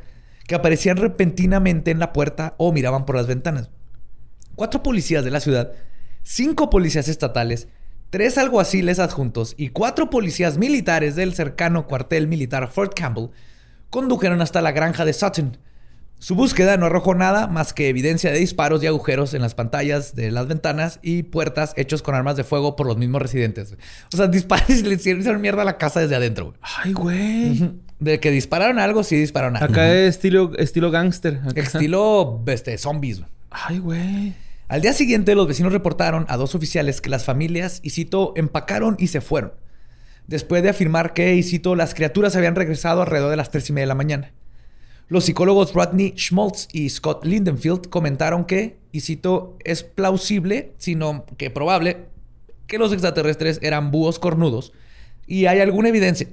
que aparecían repentinamente en la puerta o miraban por las ventanas. Cuatro policías de la ciudad, cinco policías estatales, tres alguaciles adjuntos y cuatro policías militares del cercano cuartel militar Fort Campbell condujeron hasta la granja de Sutton. Su búsqueda no arrojó nada más que evidencia de disparos y agujeros en las pantallas de las ventanas y puertas hechos con armas de fuego por los mismos residentes. O sea, disparos y le hicieron mierda a la casa desde adentro. güey. Ay, güey. De que dispararon algo, sí dispararon algo. Acá es estilo, estilo gangster. Acá. Estilo este, zombies. güey. Ay, güey. Al día siguiente, los vecinos reportaron a dos oficiales que las familias, y cito, empacaron y se fueron. Después de afirmar que, y cito, las criaturas habían regresado alrededor de las tres y media de la mañana. Los psicólogos Rodney Schmaltz y Scott Lindenfield comentaron que, y cito, es plausible, sino que probable, que los extraterrestres eran búhos cornudos y hay alguna evidencia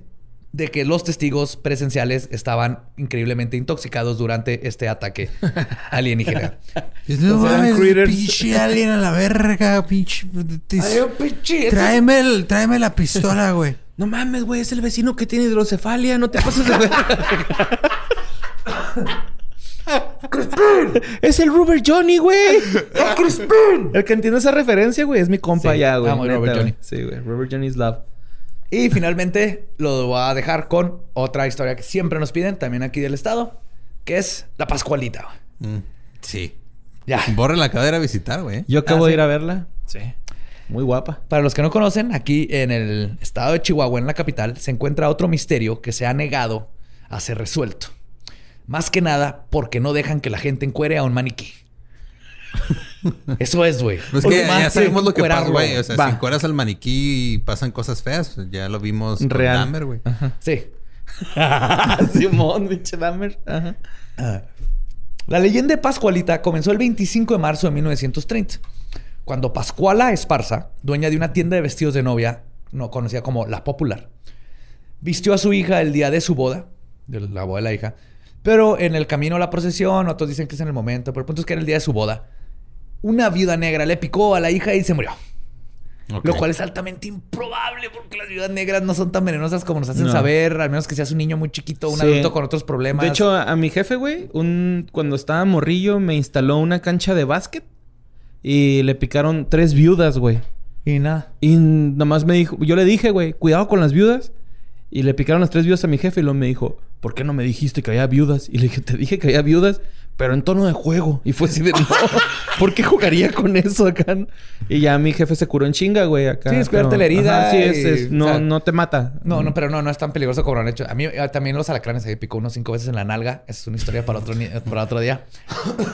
de que los testigos presenciales estaban increíblemente intoxicados durante este ataque alienígena. No mames, pinche alien a la verga, pinche. Este- Tráeme, el, tráeme la pistola, güey. No mames, güey. Es el vecino que tiene hidrocefalia. No te pases de ver. es el Rubber Johnny, güey. El que entiende esa referencia, güey, es mi compa Sí, ya, güey. amo güey. Johnny. Sí, güey. Rubber Johnny's love. Y finalmente lo voy a dejar con otra historia que siempre nos piden, también aquí del estado, que es la Pascualita. Mm, sí. Ya. Borre la cadera a visitar, güey. Yo acabo Ah, de sí. ir a verla. Sí. Muy guapa. Para los que no conocen, aquí en el estado de Chihuahua, en la capital, se encuentra otro misterio que se ha negado a ser resuelto. Más que nada porque no dejan que la gente encuere a un maniquí. Eso es, güey. Pues que ya sabemos lo que pasa, güey. O sea, Va. si encueras al maniquí y pasan cosas feas, pues ya lo vimos con Real. Dahmer, güey. Sí. Simón, pinche Dahmer. Ajá. La leyenda de Pascualita comenzó el 25 de marzo de 1930, cuando Pascuala Esparza, dueña de una tienda de vestidos de novia, no conocida como La Popular, vistió a su hija el día de su boda, de la boda de la hija, pero en el camino a la procesión, otros dicen que es en el momento, pero el punto es que era el día de su boda, una viuda negra le picó a la hija y se murió. Lo cual es altamente improbable porque las viudas negras no son tan venenosas como nos hacen No. saber, al menos que seas un niño muy chiquito, un Sí. adulto con otros problemas. De hecho, a, a mi jefe, güey, un, cuando estaba morrillo, me instaló una cancha de básquet y le picaron tres viudas, güey. y nada. Y nada más me dijo, yo le dije, güey, cuidado con las viudas. Y le picaron las tres viudas a mi jefe y luego me dijo, ¿por qué no me dijiste que había viudas? Y le dije, te dije que había viudas, pero en tono de juego. Y fue así de, no, ¿por qué jugaría con eso acá? Y ya mi jefe se curó en chinga, güey, acá. Sí, es cuidarte la herida Ajá, sí, es, no, o sea, no te mata. No, no, pero no, no es tan peligroso como lo han hecho. A mí eh, también los alacranes se picó unos cinco veces en la nalga. Esa es una historia para otro, para otro día.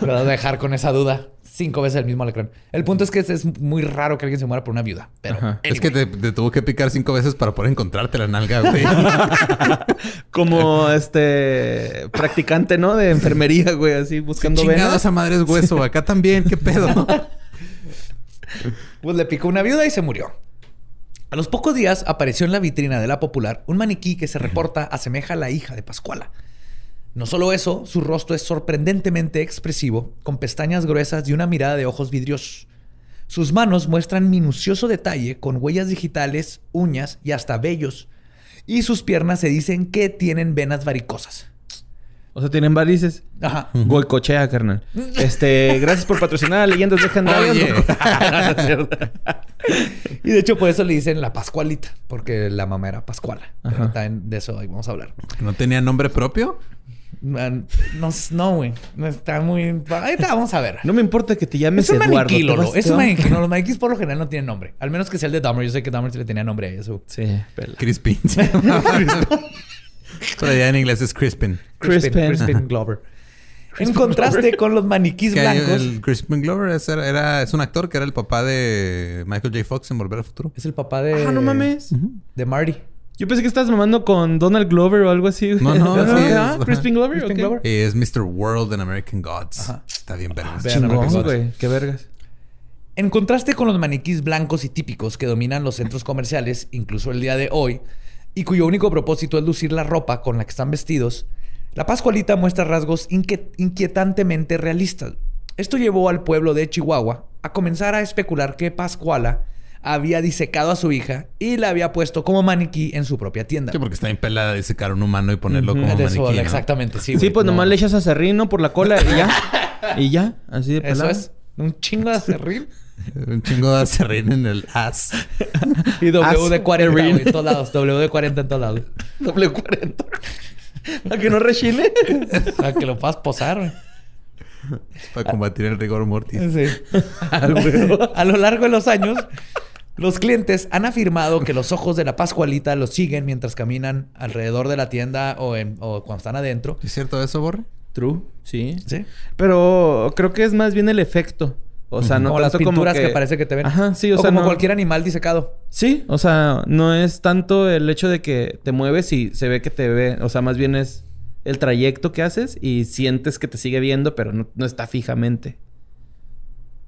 A dejar con esa duda. Cinco veces el mismo alacrán. El punto es que es, es muy raro que alguien se muera por una viuda. Pero. Es que te, te tuvo que picar cinco veces para poder encontrarte la nalga, güey. Como este practicante, ¿no? De enfermería, güey, así buscando venas. Chingados a madres hueso. Acá también, ¿qué pedo? pues le picó una viuda y se murió. A los pocos días apareció en la vitrina de la popular un maniquí que se reporta asemeja a la hija de Pascuala. No solo eso, su rostro es sorprendentemente expresivo, con pestañas gruesas y una mirada de ojos vidriosos. Sus manos muestran minucioso detalle con huellas digitales, uñas y hasta vellos. Y sus piernas se dicen que tienen venas varicosas. O sea, tienen varices. Ajá. Golcochea, carnal. Este, gracias por patrocinar a Leyendas Legendarias. Y de hecho por eso le dicen la Pascualita, porque la mamá era Pascuala. Pero Ajá. también de eso ahí vamos a hablar. ¿No tenía nombre propio? Man, No, no, güey. No está muy... Ahorita vamos a ver. No me importa que te llames es un Eduardo. maniquí, Lolo. Es un maniquí. No, los maniquís por lo general no tienen nombre. Al menos que sea el de Dahmer. Yo sé que Dahmer sí le tenía nombre a eso. Sí, pela. Crispin. Pero ya en inglés es Crispin. Crispin. Crispin Glover. En contraste con los maniquís Que blancos. el Crispin Glover es, era, es un actor que era el papá de Michael J. Fox en Volver al Futuro. Es el papá de. Ah, no mames. De Marty. Yo pensé que estabas mamando con Donald Glover o algo así. güey. No, no, sí ¿Ah? Crispin Glover. Crispin ok. Glover. Es Mr. World in American Gods. Ajá. Está bien vergas. Chingón, güey. Qué vergas. En contraste con los maniquís blancos y típicos que dominan los centros comerciales, incluso el día de hoy, y cuyo único propósito es lucir la ropa con la que están vestidos, la Pascualita muestra rasgos inquietantemente realistas. Esto llevó al pueblo de Chihuahua a comenzar a especular que Pascuala había disecado a su hija y la había puesto como maniquí en su propia tienda. Sí, porque está bien pelada de secar un humano y ponerlo como De eso, maniquí, ¿no? Exactamente, sí. Sí, pues no. nomás le echas a serrino por la cola y ya. y ya. Así de Eso pelado. es. Un chingo de acerrín. Un chingo de acerrín en el as. Y W de 40 Acerrín. güey, en todos lados. W de 40 en todos lados. Doble 40. Para que no rechine. Para que lo puedas posar, güey. Para combatir el rigor mortis. Sí. A lo largo de los años, los clientes han afirmado que los ojos de la Pascualita los siguen mientras caminan alrededor de la tienda o, en- o cuando están adentro. ¿Es cierto eso, Borre? True, sí. Sí. Pero creo que es más bien el efecto. O sea, no como las pinturas como que... parece que te ven. Ajá, sí, o, o sea, como no- cualquier animal disecado. Sí, o sea, no es tanto el hecho de que te mueves y se ve que te ve. O sea, más bien es el trayecto que haces y sientes que te sigue viendo, pero no, no está fijamente.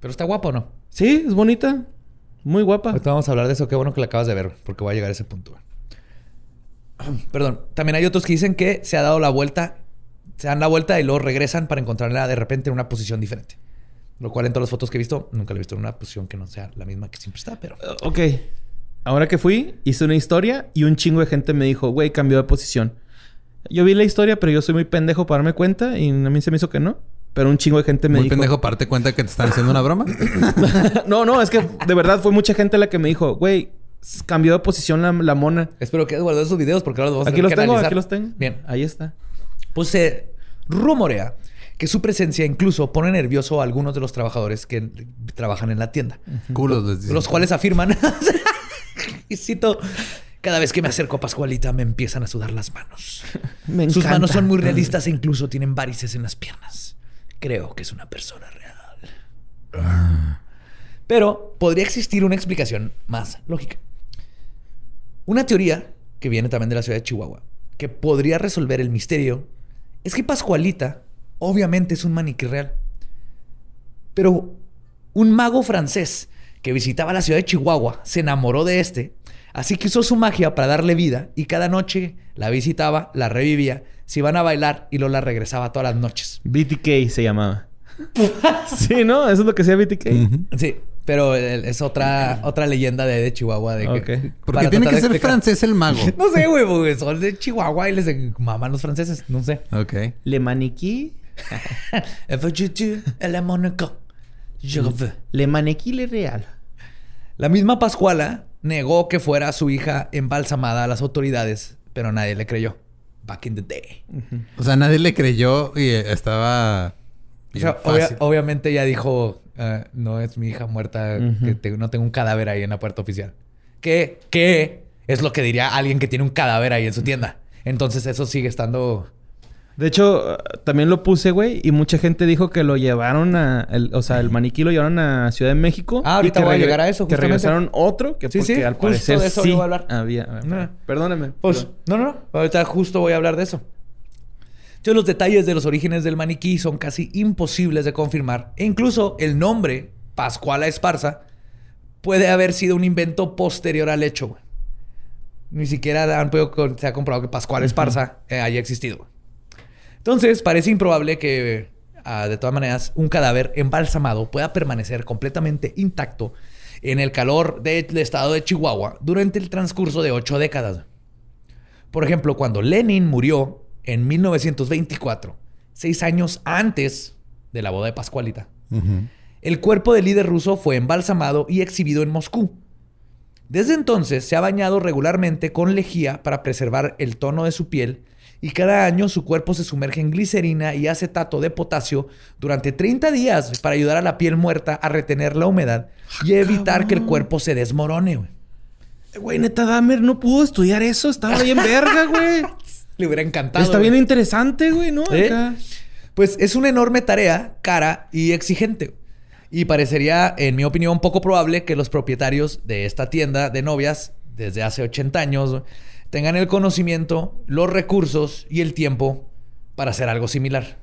Pero está guapo, ¿no? Sí, es bonita. Muy guapa. Ahorita vamos a hablar de eso. Qué bueno que la acabas de ver, porque voy a llegar a ese punto. Perdón. También hay otros que dicen que se ha dado la vuelta, se dan la vuelta y luego regresan para encontrarla de repente en una posición diferente. Lo cual en todas las fotos que he visto, nunca la he visto en una posición que no sea la misma que siempre está, pero... Ok. Ahora que fui, hice una historia y un chingo de gente me dijo, güey, cambió de posición. Yo vi la historia, pero yo soy muy pendejo para darme cuenta y a mí se me hizo que no. Pero un chingo de gente me Muy dijo... pendejo, parte cuenta que te están haciendo una broma. no, no, es que de verdad fue mucha gente la que me dijo, güey, cambió de posición la, la mona. Espero que hayas guardado esos videos porque ahora los vamos a Aquí tener los que tengo, analizar. aquí los tengo. Bien. Ahí está. Pues se rumorea que su presencia incluso pone nervioso a algunos de los trabajadores que trabajan en la tienda. Culos les dicen. Los cuales afirman, y cito, cada vez que me acerco a Pascualita me empiezan a sudar las manos. Me Sus manos son muy realistas e incluso tienen varices en las piernas. Creo que es una persona real. Pero podría existir una explicación más lógica. Una teoría que viene también de la ciudad de Chihuahua, que podría resolver el misterio, es que Pascualita obviamente es un maniquí real. Pero un mago francés que visitaba la ciudad de Chihuahua se enamoró de este, así que usó su magia para darle vida y cada noche la visitaba, la revivía, se iban a bailar y Lola regresaba todas las noches. BTK se llamaba. sí, ¿no? Eso es lo que sea BTK. Ujú. Sí, pero eh, es otra, otra leyenda de, de Chihuahua. De que. Porque tiene que de ser explicar- francés el mago. No sé, güey, porque son de Chihuahua y les maman los franceses. No sé. ok. Le maniquí. Le maniquí le real. La misma Pascuala negó que fuera su hija embalsamada a las autoridades, pero nadie le creyó. Back in the day. O sea, nadie le creyó y eh, estaba. O bien sea, obvia- fácil. obviamente ella dijo, ah, no es mi hija muerta, que te- no tengo un cadáver ahí en la puerta oficial. ¿Qué? ¿Qué? Es lo que diría alguien que tiene un cadáver ahí en su tienda. Entonces eso sigue estando... De hecho, también lo puse, güey, y mucha gente dijo que lo llevaron a... el- o sea, el maniquí lo llevaron a Ciudad de México. Ah, ahorita y que voy a llegar a eso, Que justamente. regresaron otro, que Sí, porque sí, al justo parecer de eso sí a hablar. había... a ver. Perdóname. Pues, pero- no, no, no. Ahorita justo voy a hablar de eso. Entonces, los detalles de los orígenes del maniquí son casi imposibles de confirmar. E incluso el nombre, Pascuala Esparza, puede haber sido un invento posterior al hecho. güey. Ni siquiera han podido se ha comprobado que Pascuala Esparza eh, haya existido. Entonces, parece improbable que, ah, de todas maneras, un cadáver embalsamado pueda permanecer completamente intacto en el calor del estado de Chihuahua durante el transcurso de ocho décadas. Por ejemplo, cuando Lenin murió en 1924, seis años antes de la boda de Pascualita, el cuerpo del líder ruso fue embalsamado y exhibido en Moscú. Desde entonces se ha bañado regularmente con lejía para preservar el tono de su piel y cada año su cuerpo se sumerge en glicerina y acetato de potasio durante 30 días para ayudar a la piel muerta a retener la humedad y evitar que el cuerpo se desmorone. güey. Güey, neta, Dahmer no pudo estudiar eso. Estaba bien verga, güey. Le hubiera encantado. Está güey. bien interesante, güey, ¿no? ¿Eh? Acá. Pues es una enorme tarea, cara y exigente. Y parecería, en mi opinión, poco probable que los propietarios de esta tienda de novias, desde hace 80 años, tengan el conocimiento, los recursos y el tiempo para hacer algo similar.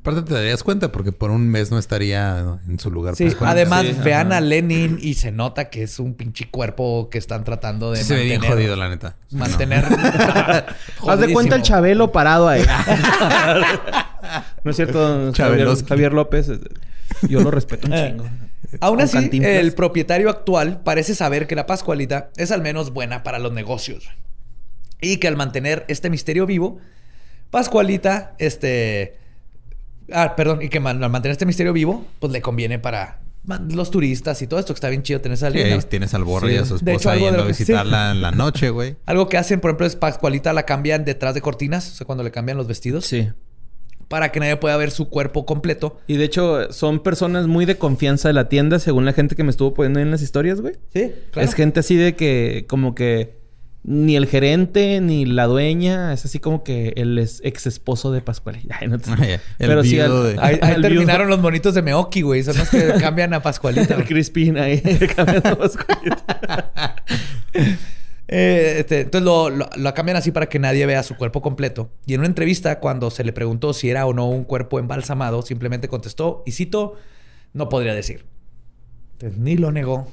Aparte te darías cuenta porque por un mes no estaría en su lugar. Sí, además Sí, vean ajá. a Lenin y se nota que es un pinche cuerpo que están tratando de Sí se ve bien mantener- jodido, la neta. Mantener. Haz de cuenta el. Chabelo parado ahí. no es cierto, Javier. Javier López. Yo lo respeto un chingo. Aún así, el propietario actual parece saber que la Pascualita es al menos buena para los negocios. Y que al mantener este misterio vivo, Pascualita, este... Ah, perdón, y que man- al mantener este misterio vivo, pues le conviene para man- los turistas y todo esto, que está bien chido tener esa Sí, ahí tienes al borro Sí. y a su hecho, esposa yendo a sí. visitarla en la noche, güey. Algo que hacen, por ejemplo, es Pascualita la cambian detrás de cortinas, o sea, cuando le cambian los vestidos, Sí. para que nadie pueda ver su cuerpo completo. Y de hecho, son personas muy de confianza de la tienda, según la gente que me estuvo poniendo en las historias, güey. Sí, Es gente así de que, como que ni el gerente ni la dueña, es así como que el ex esposo de Pascual. Ay, no te- Ay, el Pero sí, viudo al- de- Ahí, ahí El terminaron los monitos de Meoki, güey. Son los que cambian a Pascualita. El. Crispin ahí cambiando Pascualita. Eh, este, entonces lo, lo- lo cambian así para que nadie vea su cuerpo completo. Y en una entrevista, cuando se le preguntó si era o no un cuerpo embalsamado, simplemente contestó, y cito, no podría decir. Entonces, ni lo negó,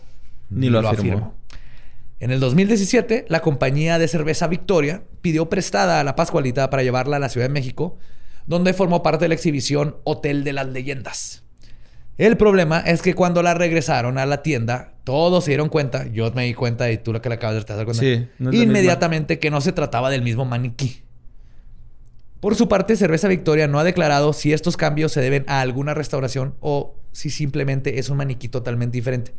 Ni lo afirmó. En el 2017, la compañía de cerveza Victoria pidió prestada a la Pascualita para llevarla a la Ciudad de México, donde formó parte de la exhibición Hotel de las Leyendas. El problema es que cuando la regresaron a la tienda, todos se dieron cuenta, yo me di cuenta y tú lo que le acabas de dar cuenta, Sí, no es la inmediatamente que no se trataba del mismo maniquí. Por su parte, Cerveza Victoria no ha declarado si estos cambios se deben a alguna restauración o si simplemente es un maniquí totalmente diferente.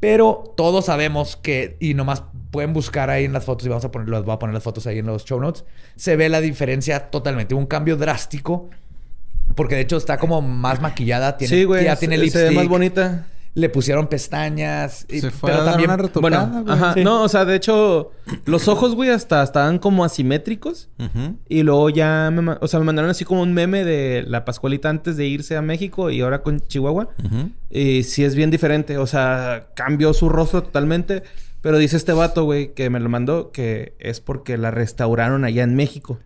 Pero todos sabemos que, y nomás pueden buscar ahí en las fotos, y vamos a poner, las voy a poner las fotos ahí en los show notes, se ve la diferencia totalmente, un cambio drástico, porque de hecho está como más maquillada, tiene, sí, güey. ya tiene se, ve más bonita. Le pusieron pestañas, y- Se fue pero a dar también, una retocada, Bueno, güey. ajá. Sí. No, o sea, de hecho, los ojos, güey, hasta estaban como asimétricos. Ujú. Y luego ya me, o sea, me mandaron así como un meme de la Pascualita antes de irse a México y ahora con Chihuahua. Y sí es bien diferente. O sea, cambió su rostro totalmente. Pero dice este vato, güey, que me lo mandó, que es porque la restauraron allá en México.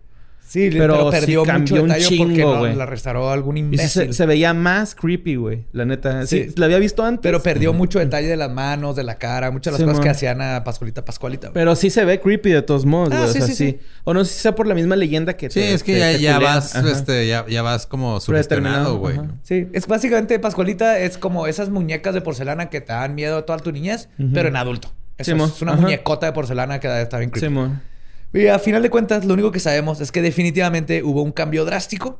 Sí, pero pero, sí perdió cambió mucho un detalle porque chingo, no güey. la restauró algún Y sí imbécil. se, se veía más creepy, güey. La neta. Sí, Sí. la había visto antes. Pero perdió mucho detalle de las manos, de la cara, muchas de las Sí, cosas mon. que hacían a Pascualita Pascualita. güey. Pero sí se ve creepy de todos modos, Ah, güey. sí, o sea, sí, sí, sí. O no sé si sea por la misma leyenda que Sí, te- es que te- ya, te ya vas, Ajá. este, ya, ya vas como sugestionado, güey. Ajá. Sí, es básicamente Pascualita es como esas muñecas de porcelana que te dan miedo toda tu niñez, Ujú. pero en adulto. Eso Simón, es una ajá. muñecota de porcelana que está bien creepy. Y a final de cuentas, lo único que sabemos es que definitivamente hubo un cambio drástico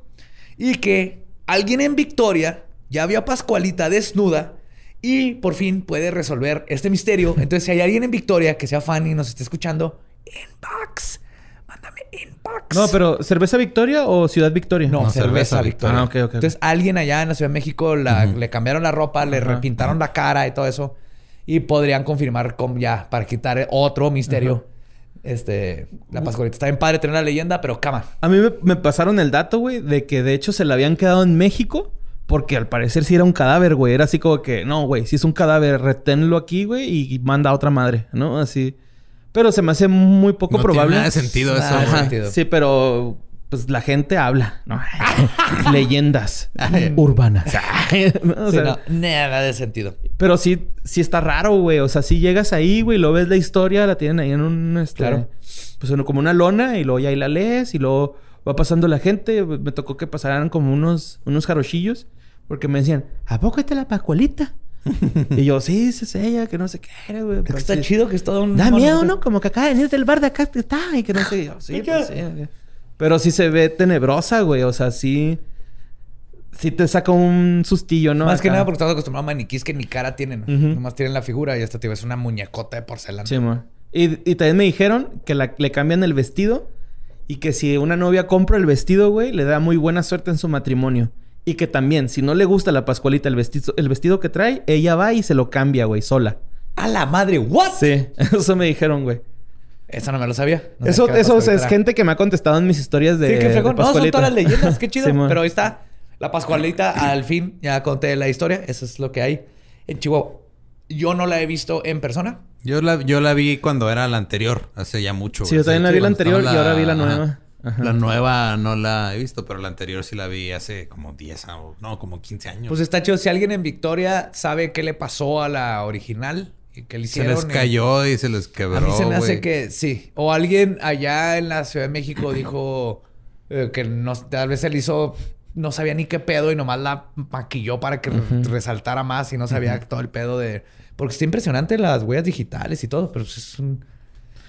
y que alguien en Victoria ya vio a Pascualita desnuda y por fin puede resolver este misterio. Entonces, si hay alguien en Victoria que sea fan y nos esté escuchando, inbox. Mándame inbox. No, pero ¿cerveza Victoria o Ciudad Victoria? No, No, cerveza, cerveza Victoria. Ah. Entonces, alguien allá en la Ciudad de México la- le cambiaron la ropa, le repintaron la cara y todo eso. Y podrían confirmar con ya, para quitar otro misterio. Este, la Pascualita. Está bien padre tener la leyenda, pero cama. A mí me, me pasaron el dato, güey, de que de hecho se la habían quedado en México. Porque al parecer sí era un cadáver, güey. Era así como que, no, güey, si es un cadáver, reténlo aquí, güey, y manda a otra madre, ¿no? Así. Pero se me hace muy poco No tiene probable. nada de sentido eso, güey. Sentido. Sí, pero pues la gente habla, ¿no? Leyendas urbanas. O Sí, sea, no, nada de sentido. Pero sí, sí está raro, güey. O sea, si llegas ahí, güey, lo ves la historia, la tienen ahí en un, este, Claro. pues en- como una lona y luego ya ahí la lees y luego va pasando la gente. Me tocó que pasaran como unos, unos jarochillos porque me decían, ¿a poco esta es la Pascualita? y yo, sí, sí, es ella, que no sé qué era, güey. Es que pero está sí- chido que es todo un... Da miedo. ¿no? Como que de venir del bar de acá que está y que no sé. Yo, sí, pues sí. Pero sí se ve tenebrosa, güey. O sea, sí. Sí te saca un sustillo, ¿no? Más que nada porque estamos acostumbrados a maniquís que ni cara tienen. Nomás tienen la figura y hasta te ves una muñecota de porcelana. Sí, mo. Y, y también me dijeron que la- le cambian el vestido y que si una novia compra el vestido, güey, le da muy buena suerte en su matrimonio. Y que también, si no le gusta la Pascualita el vestido, el vestido que trae, ella va y se lo cambia, güey, sola. ¡A la madre! ¿What? Sí, eso me dijeron, güey. Eso no me lo sabía. No Eso, es, gente que me ha contestado en mis historias de. Sí, qué fregón. No, son todas las leyendas. Qué chido. Pero ahí está. La Pascualita, al fin, ya conté la historia. Eso es lo que hay en Chihuahua. Yo no la he visto en persona. Yo la, yo la vi cuando era la anterior, hace ya mucho. Sí, yo también la vi la anterior y ahora vi la nueva. Ajá. La nueva no la he visto, pero la anterior sí la vi hace como 10 años, no, como 15 años. Pues está chido. Si alguien en Victoria sabe qué le pasó a la original que le se les cayó y se les quebró. A mí se me hace que sí. O alguien allá en la Ciudad de México dijo eh, que no, tal vez él hizo, no sabía ni qué pedo y nomás la maquilló para que resaltara más y no sabía todo el pedo de. Porque está impresionante las huellas digitales y todo, pero es un.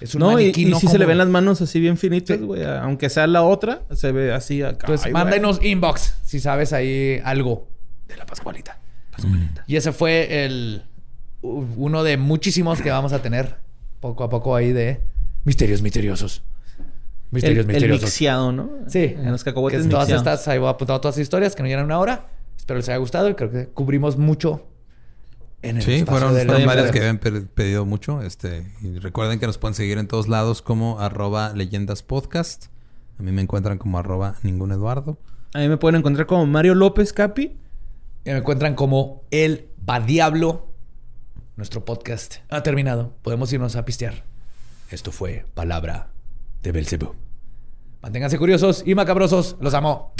Es un No, y, maniquí, y no sí se le ven las manos así bien finitas, Sí. güey. Aunque sea la otra, se ve así acá. Pues güey. mándanos inbox si sabes ahí algo de la Pascualita. Y ese fue el uno de muchísimos que vamos a tener poco a poco ahí de misterios misteriosos. Misterios el, el misteriosos. mixeado, ¿no? Sí. En los Que cacahuetes todas mixeados. estas, ahí voy apuntando todas las historias que nos llenan una hora. Espero les haya gustado y creo que cubrimos mucho en el Sí, espacio fueron, fueron varias que habían pe- pedido mucho. Este, y recuerden que nos pueden seguir en todos lados como arroba leyendas podcast. A mí me encuentran como arroba ningún Eduardo. A mí me pueden encontrar como Mario López Capi. Y me encuentran como El Va Diablo. Nuestro podcast ha terminado. Podemos irnos a pistear. Esto fue Palabra de Belcebú. Manténganse curiosos y macabrosos. Los amo.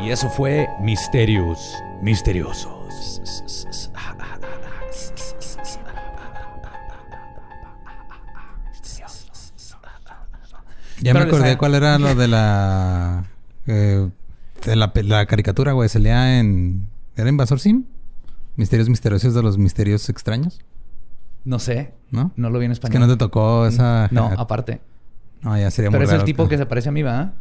Y eso fue Misterios Misteriosos. Ya Pero me acordé cuál era lo de la... eh, de la, caricatura, güey. Salía en... ¿Era Invasor Sim? Misterios misteriosos de los misterios extraños, No sé. ¿no? No lo vi en Es español. que no te tocó esa... No, aparte. No, ya sería Pero muy es el tipo que se parece a mí, ¿va?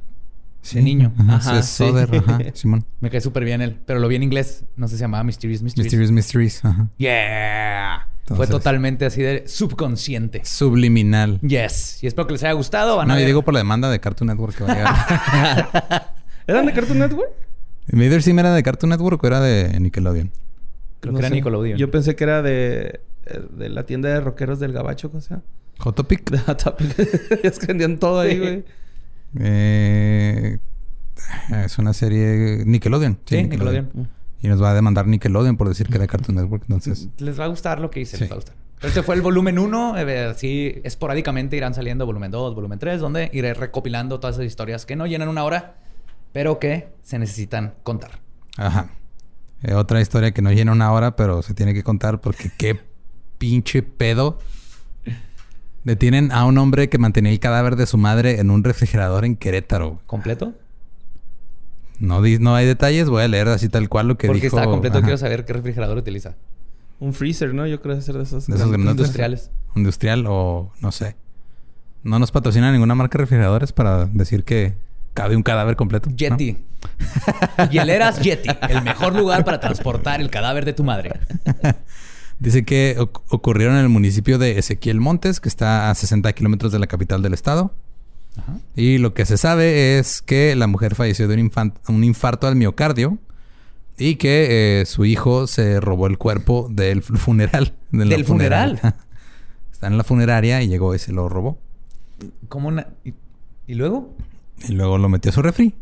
De niño. Ajá, Ajá, sí, es sí. Soder, ajá, Simón. Me cae súper bien él. Pero lo vi en inglés. No sé si se llamaba Mysterious Mysteries. Mysterious Mysteries, ajá. Yeah. Fue totalmente así de subconsciente. Subliminal. Yes. Y espero que les haya gustado. Van a No, y ver- digo por la demanda de Cartoon Network que va a llegar. ¿Eran de Cartoon Network? ¿Vader Sim era de Cartoon Network o era de Nickelodeon? Creo No que era sé. Nickelodeon. Yo pensé que era de, eh, de la tienda de rockeros del Gabacho, o sea. Hot Topic. De Hot Topic. es que vendían todo ahí, güey. Eh, es una serie Nickelodeon. Sí, Nickelodeon. Y nos va a demandar Nickelodeon por decir que era Cartoon Network. Entonces, Les va a gustar lo que hice. Sí. Les va a gustar. Este fue el volumen 1. Así esporádicamente irán saliendo volumen 2, volumen 3, donde iré recopilando todas esas historias que no llenan una hora, pero que se necesitan contar. ajá. Eh, otra historia que no llena una hora, pero se tiene que contar porque qué pinche pedo. Detienen a un hombre que mantenía el cadáver de su madre en un refrigerador en Querétaro. ¿Completo? No, no hay detalles, voy a leer así tal cual lo que Porque dijo. está completo. ajá, Quiero saber qué refrigerador utiliza. Un freezer, ¿no? Yo creo que ser de esos. De esos grandes. grandotes. Industriales. Industrial o no sé. No nos patrocina ninguna marca de refrigeradores para decir que cabe un cadáver completo. ¿no? Yeti. Hieleras Yeti. El mejor lugar para transportar el cadáver de tu madre. Dice que oc- ocurrieron en el municipio de Ezequiel Montes, que está a 60 kilómetros de la capital del estado. Ajá. Y lo que se sabe es que la mujer falleció de un, un infarto al miocardio y que eh, su hijo se robó el cuerpo del fu- funeral. de ¿Del funeral? Está en la funeraria y llegó y se lo robó. ¿Cómo una... ¿Y, y luego? Y luego lo metió a su refri.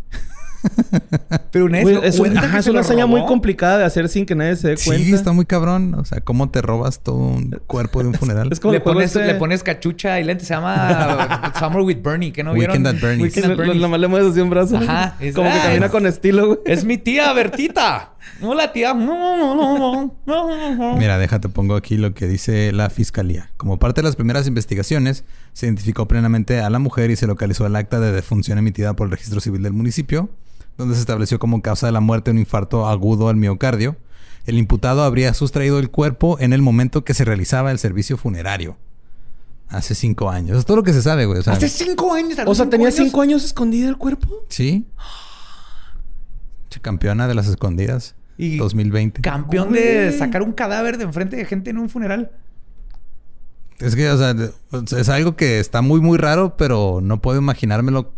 Pero una Güey, es, un- ajá, es una hazaña muy complicada de hacer sin que nadie se dé cuenta. Sí, está muy cabrón. O sea, ¿cómo te robas todo un cuerpo de un funeral? Es como Le el juego pones, ese- le pones cachucha y lente. Se llama Summer with Bernie. ¿Qué no Weekend vieron? at Bernie's. Weekend at Lo- lo- Bernie's. Nomás le mueves así un brazo. Ajá, es- Como que ah, camina es- con estilo, güey. Es mi tía Bertita. Hola, tía. Mira, déjate, pongo aquí lo que dice la fiscalía. Como parte de las primeras investigaciones, se identificó plenamente a la mujer y se localizó el acta de defunción emitida por el registro civil del municipio, donde se estableció como causa de la muerte un infarto agudo al miocardio. El imputado habría sustraído el cuerpo en el momento que se realizaba el servicio funerario. Hace cinco años. Eso es todo lo que se sabe, güey. O sea, Hace cinco años. O sea, tenía cinco años escondida el cuerpo. sí. Che, Campeona de las escondidas. Y 2020. campeón de sacar un cadáver de enfrente de gente en un funeral. Es que, o sea, es algo que está muy, muy raro, pero no puedo imaginármelo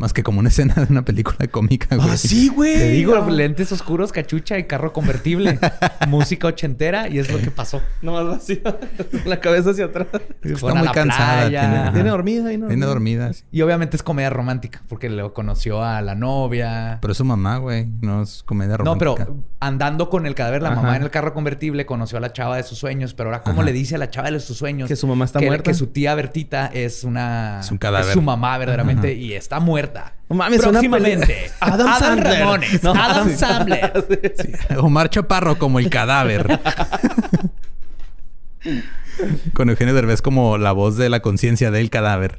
más que como una escena de una película cómica, güey. Ah, sí, güey. Te digo, Ah. lentes oscuros, cachucha y carro convertible. Música ochentera y es lo que pasó. Nomás vacío. la cabeza hacia atrás. Está muy la cansada. playa. Tiene, dormida ahí, ¿no? Viene dormida. sí. Y obviamente es comedia romántica porque lo conoció a la novia. Pero es su mamá, güey. No es comedia no, romántica. pero andando con el cadáver, la Ajá. mamá en el carro convertible conoció a la chava de sus sueños. Pero ahora, ¿cómo Ajá. le dice a la chava de sus sueños? Que su mamá está que, muerta. Que su tía Bertita es una... Es un cadáver. Es su mamá verdaderamente Ajá. y está muerta. No mames, Próximamente. Adam Sandler. Ramones. No, Adam sí. Sandler. Sí. Omar Chaparro como el cadáver. Con Eugenio Derbez como la voz de la conciencia del cadáver.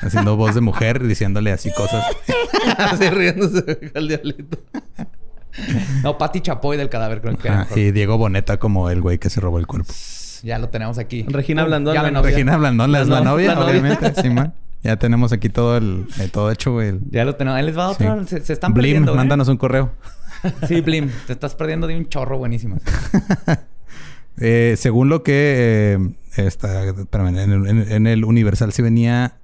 Haciendo voz de mujer, diciéndole así cosas. Así riéndose al diablito. No, Pati Chapoy del cadáver creo que era y Diego Boneta como el güey que se robó el cuerpo. Ya lo tenemos aquí. Regina Blandón, la llámenos. novia. Regina Blandón, la, La es la no- novia, la novia. obviamente. Simón. Ya tenemos aquí todo el, eh, todo hecho, güey. Ya lo tenemos. Ahí les va otro. Sí. Se, se están Blim, perdiendo. ¿eh? mándanos un correo. Sí, Blim. Te estás perdiendo de un chorro buenísimo. Eh, según lo que eh, está, espérame, en, el- en- en el Universal sí venía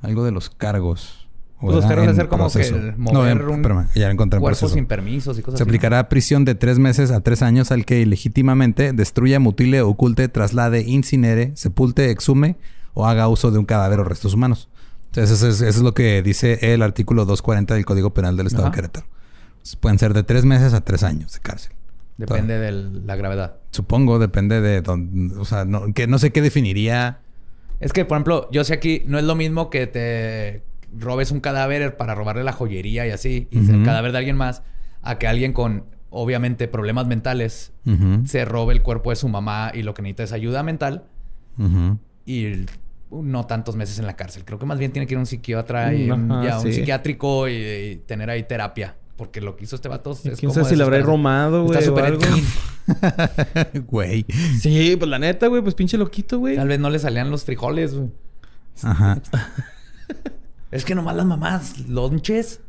algo de los cargos. Pues los cargos de ser como que No, mover en- un espérame, ya encontré proceso. sin permisos y cosas Se así. aplicará prisión de tres meses a tres años al que ilegítimamente destruya, mutile, oculte, traslade, incinere, sepulte, exhume o haga uso de un cadáver o restos humanos. Entonces, eso es, eso es lo que dice el artículo 240 del Código Penal del Estado Ajá. de Querétaro. Pueden ser de tres meses a tres años de cárcel. Depende de la gravedad. Supongo, depende de dónde. O sea, no, que no sé qué definiría. Es que, por ejemplo, yo sé aquí, no es lo mismo que te robes un cadáver para robarle la joyería y así, y el cadáver de alguien más, a que alguien con, obviamente, problemas mentales se robe el cuerpo de su mamá y lo que necesita es ayuda mental ujú. y no tantos meses en la cárcel. Creo que más bien tiene que ir a un psiquiatra y Mm, un, sí. psiquiátrico y, y tener ahí terapia. Porque lo que hizo este vato es ¿Quién sabe si le habrá romado, güey? Está súper? Güey. Sí, pues la neta, güey. Pues pinche loquito, güey. Tal vez no le salían los frijoles, güey. Ajá. Es que nomás las mamás, lonches.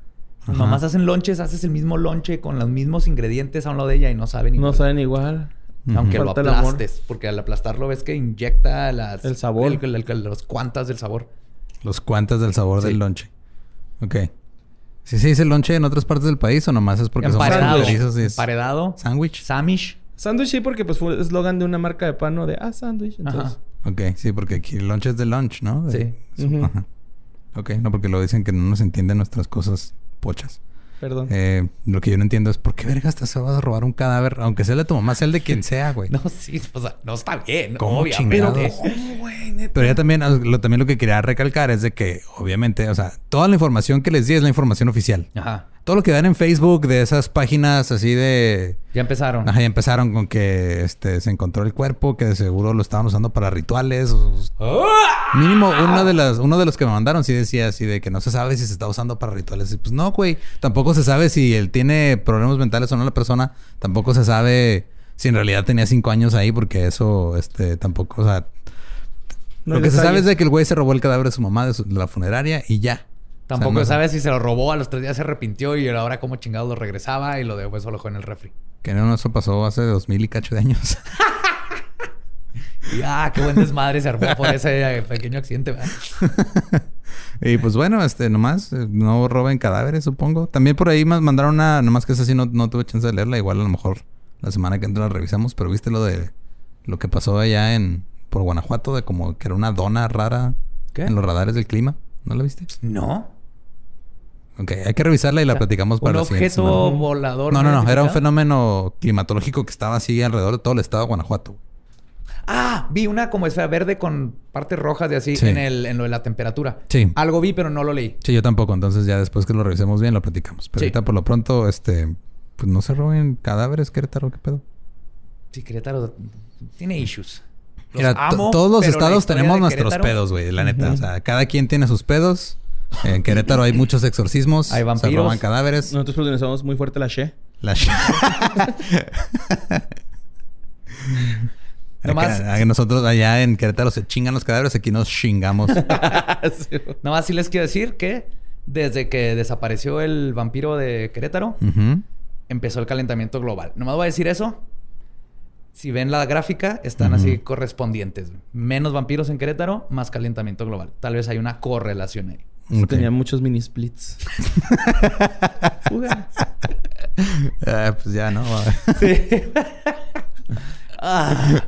Las Ajá. mamás hacen lonches, haces el mismo lonche con los mismos ingredientes a un lado de ella y no saben No igual. Aunque lo Falta aplastes, porque al aplastarlo ves que inyecta las, El sabor. el- el- el- los cuantas del sabor. Los cuantas del sabor Sí. del lonche. Ok. ¿Sí se dice lonche en otras partes del país o nomás es porque Emparedado. es Emparedado. sándwich? Samish. Sándwich sí, porque pues fue eslogan de una marca de pan, ¿no? De, ah, sándwich. Entonces, Ajá. Ok, sí, porque aquí el lunch es de lunch, ¿no? De- Sí. Ajá. Ok, no, porque lo dicen que no nos entienden nuestras cosas pochas. Perdón. Eh, lo que yo no entiendo es por qué vergas te vas a robar un cadáver, aunque sea de tu mamá, sea el de quien sea, güey. No, sí, o sea, no está bien. ¿Cómo chingados? Pero ya también, lo, también lo que quería recalcar es de que, obviamente, o sea, toda la información que les di es la información oficial. Ajá. Todo lo que dan en Facebook de esas páginas así de... Ya empezaron. Ajá, y empezaron con que este, se encontró el cuerpo, que de seguro lo estaban usando para rituales. o- Mínimo, uno de, las, uno de los que me mandaron sí decía así de que no se sabe si se está usando para rituales. Y pues no, güey. Tampoco se sabe si él tiene problemas mentales o no la persona. Tampoco se sabe si en realidad tenía cinco años ahí, porque eso, este, tampoco, o sea... No lo que se sabe es de que el güey se robó el cadáver de su mamá de, su- de la funeraria y ya. Tampoco O sea, no- sabes si se lo robó, a los tres días se arrepintió y ahora cómo chingados lo regresaba y lo dejó eso lo dejó en el refri. Que no, eso pasó hace dos mil y cacho de años. Y ah, qué buen desmadre se armó por ese eh, pequeño accidente. Y pues bueno, este, nomás, eh, no roben cadáveres, supongo. También por ahí más mandaron una, nomás que esa sí no, no tuve chance de leerla. Igual a lo mejor la semana que entra la revisamos. Pero viste lo de lo que pasó allá en por Guanajuato, de como que era una dona rara ¿Qué? en los radares del clima. ¿No la viste? No. Ok, hay que revisarla y la platicamos para Un la siguiente objeto semana. volador. No, no, no, era un fenómeno climatológico que estaba así alrededor de todo el estado de Guanajuato. Ah, vi una como esfera verde con partes rojas de así Sí. en, el, en lo de la temperatura. Sí. Algo vi, pero no lo leí. Sí, yo tampoco. Entonces ya después que lo revisemos bien lo platicamos. Pero Sí. ahorita por lo pronto, este, pues no se roben cadáveres, Querétaro, ¿qué pedo? Sí, Querétaro tiene issues. Los Mira, amo, todos los estados tenemos nuestros Querétaro- pedos, güey, la neta. O sea, cada quien tiene sus pedos. En Querétaro hay muchos exorcismos. Hay Se roban cadáveres. Nosotros protagonizamos muy fuerte la She. La sh- Nomás- nosotros allá en Querétaro se chingan los cadáveres, aquí nos chingamos. Nada más sí les quiero decir que desde que desapareció el vampiro de Querétaro, empezó el calentamiento global. Nomás voy a decir eso. Si ven la gráfica, están así correspondientes. Menos vampiros en Querétaro, más calentamiento global. Tal vez hay una correlación ahí. Tenía muchos mini splits. Fuga. Ah, pues ya, ¿no? Ah.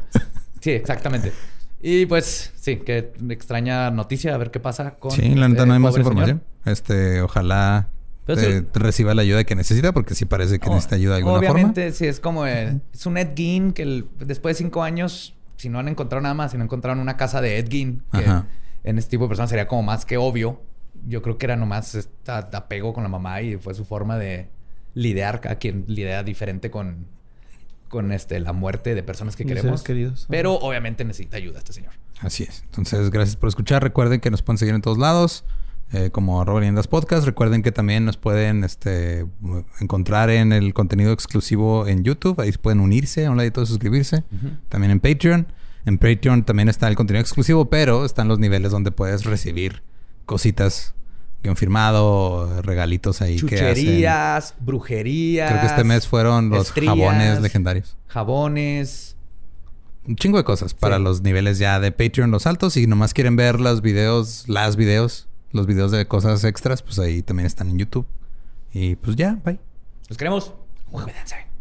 Sí, exactamente. Y pues, sí, qué extraña noticia. A ver qué pasa con. sí, la neta este no hay más información. Este, ojalá eh, sí. reciba la ayuda que necesita, porque sí parece que señor. necesita ayuda de alguna Obviamente, sí, es como. eh, es un Ed Gein que el- después de cinco años, si no han encontrado nada más, si no encontraron una casa de Ed Gein, que Ajá. en este tipo de personas sería como más que obvio. Yo creo que era nomás este apego con la mamá y fue su forma de lidiar, a quien lidia diferente con, con este, la muerte de personas que queremos. queridos. Pero obviamente necesita ayuda este señor. Así es. Entonces, gracias por escuchar. Recuerden que nos pueden seguir en todos lados. eh, como arroba leyendas podcast. Recuerden que también nos pueden este, encontrar en el contenido exclusivo en YouTube. Ahí pueden unirse a un ladito de suscribirse. También en Patreon. En Patreon también está el contenido exclusivo, pero están los niveles donde puedes recibir cositas, guion firmado, regalitos ahí que hacen. Chucherías, brujerías. Creo que este mes fueron los estrías, jabones legendarios. Jabones. Un chingo de cosas para Sí. los niveles ya de Patreon, los altos. Y nomás quieren ver los videos, las videos, los videos de cosas extras, pues ahí también están en YouTube. Y pues ya, bye. Los queremos. Cuídense.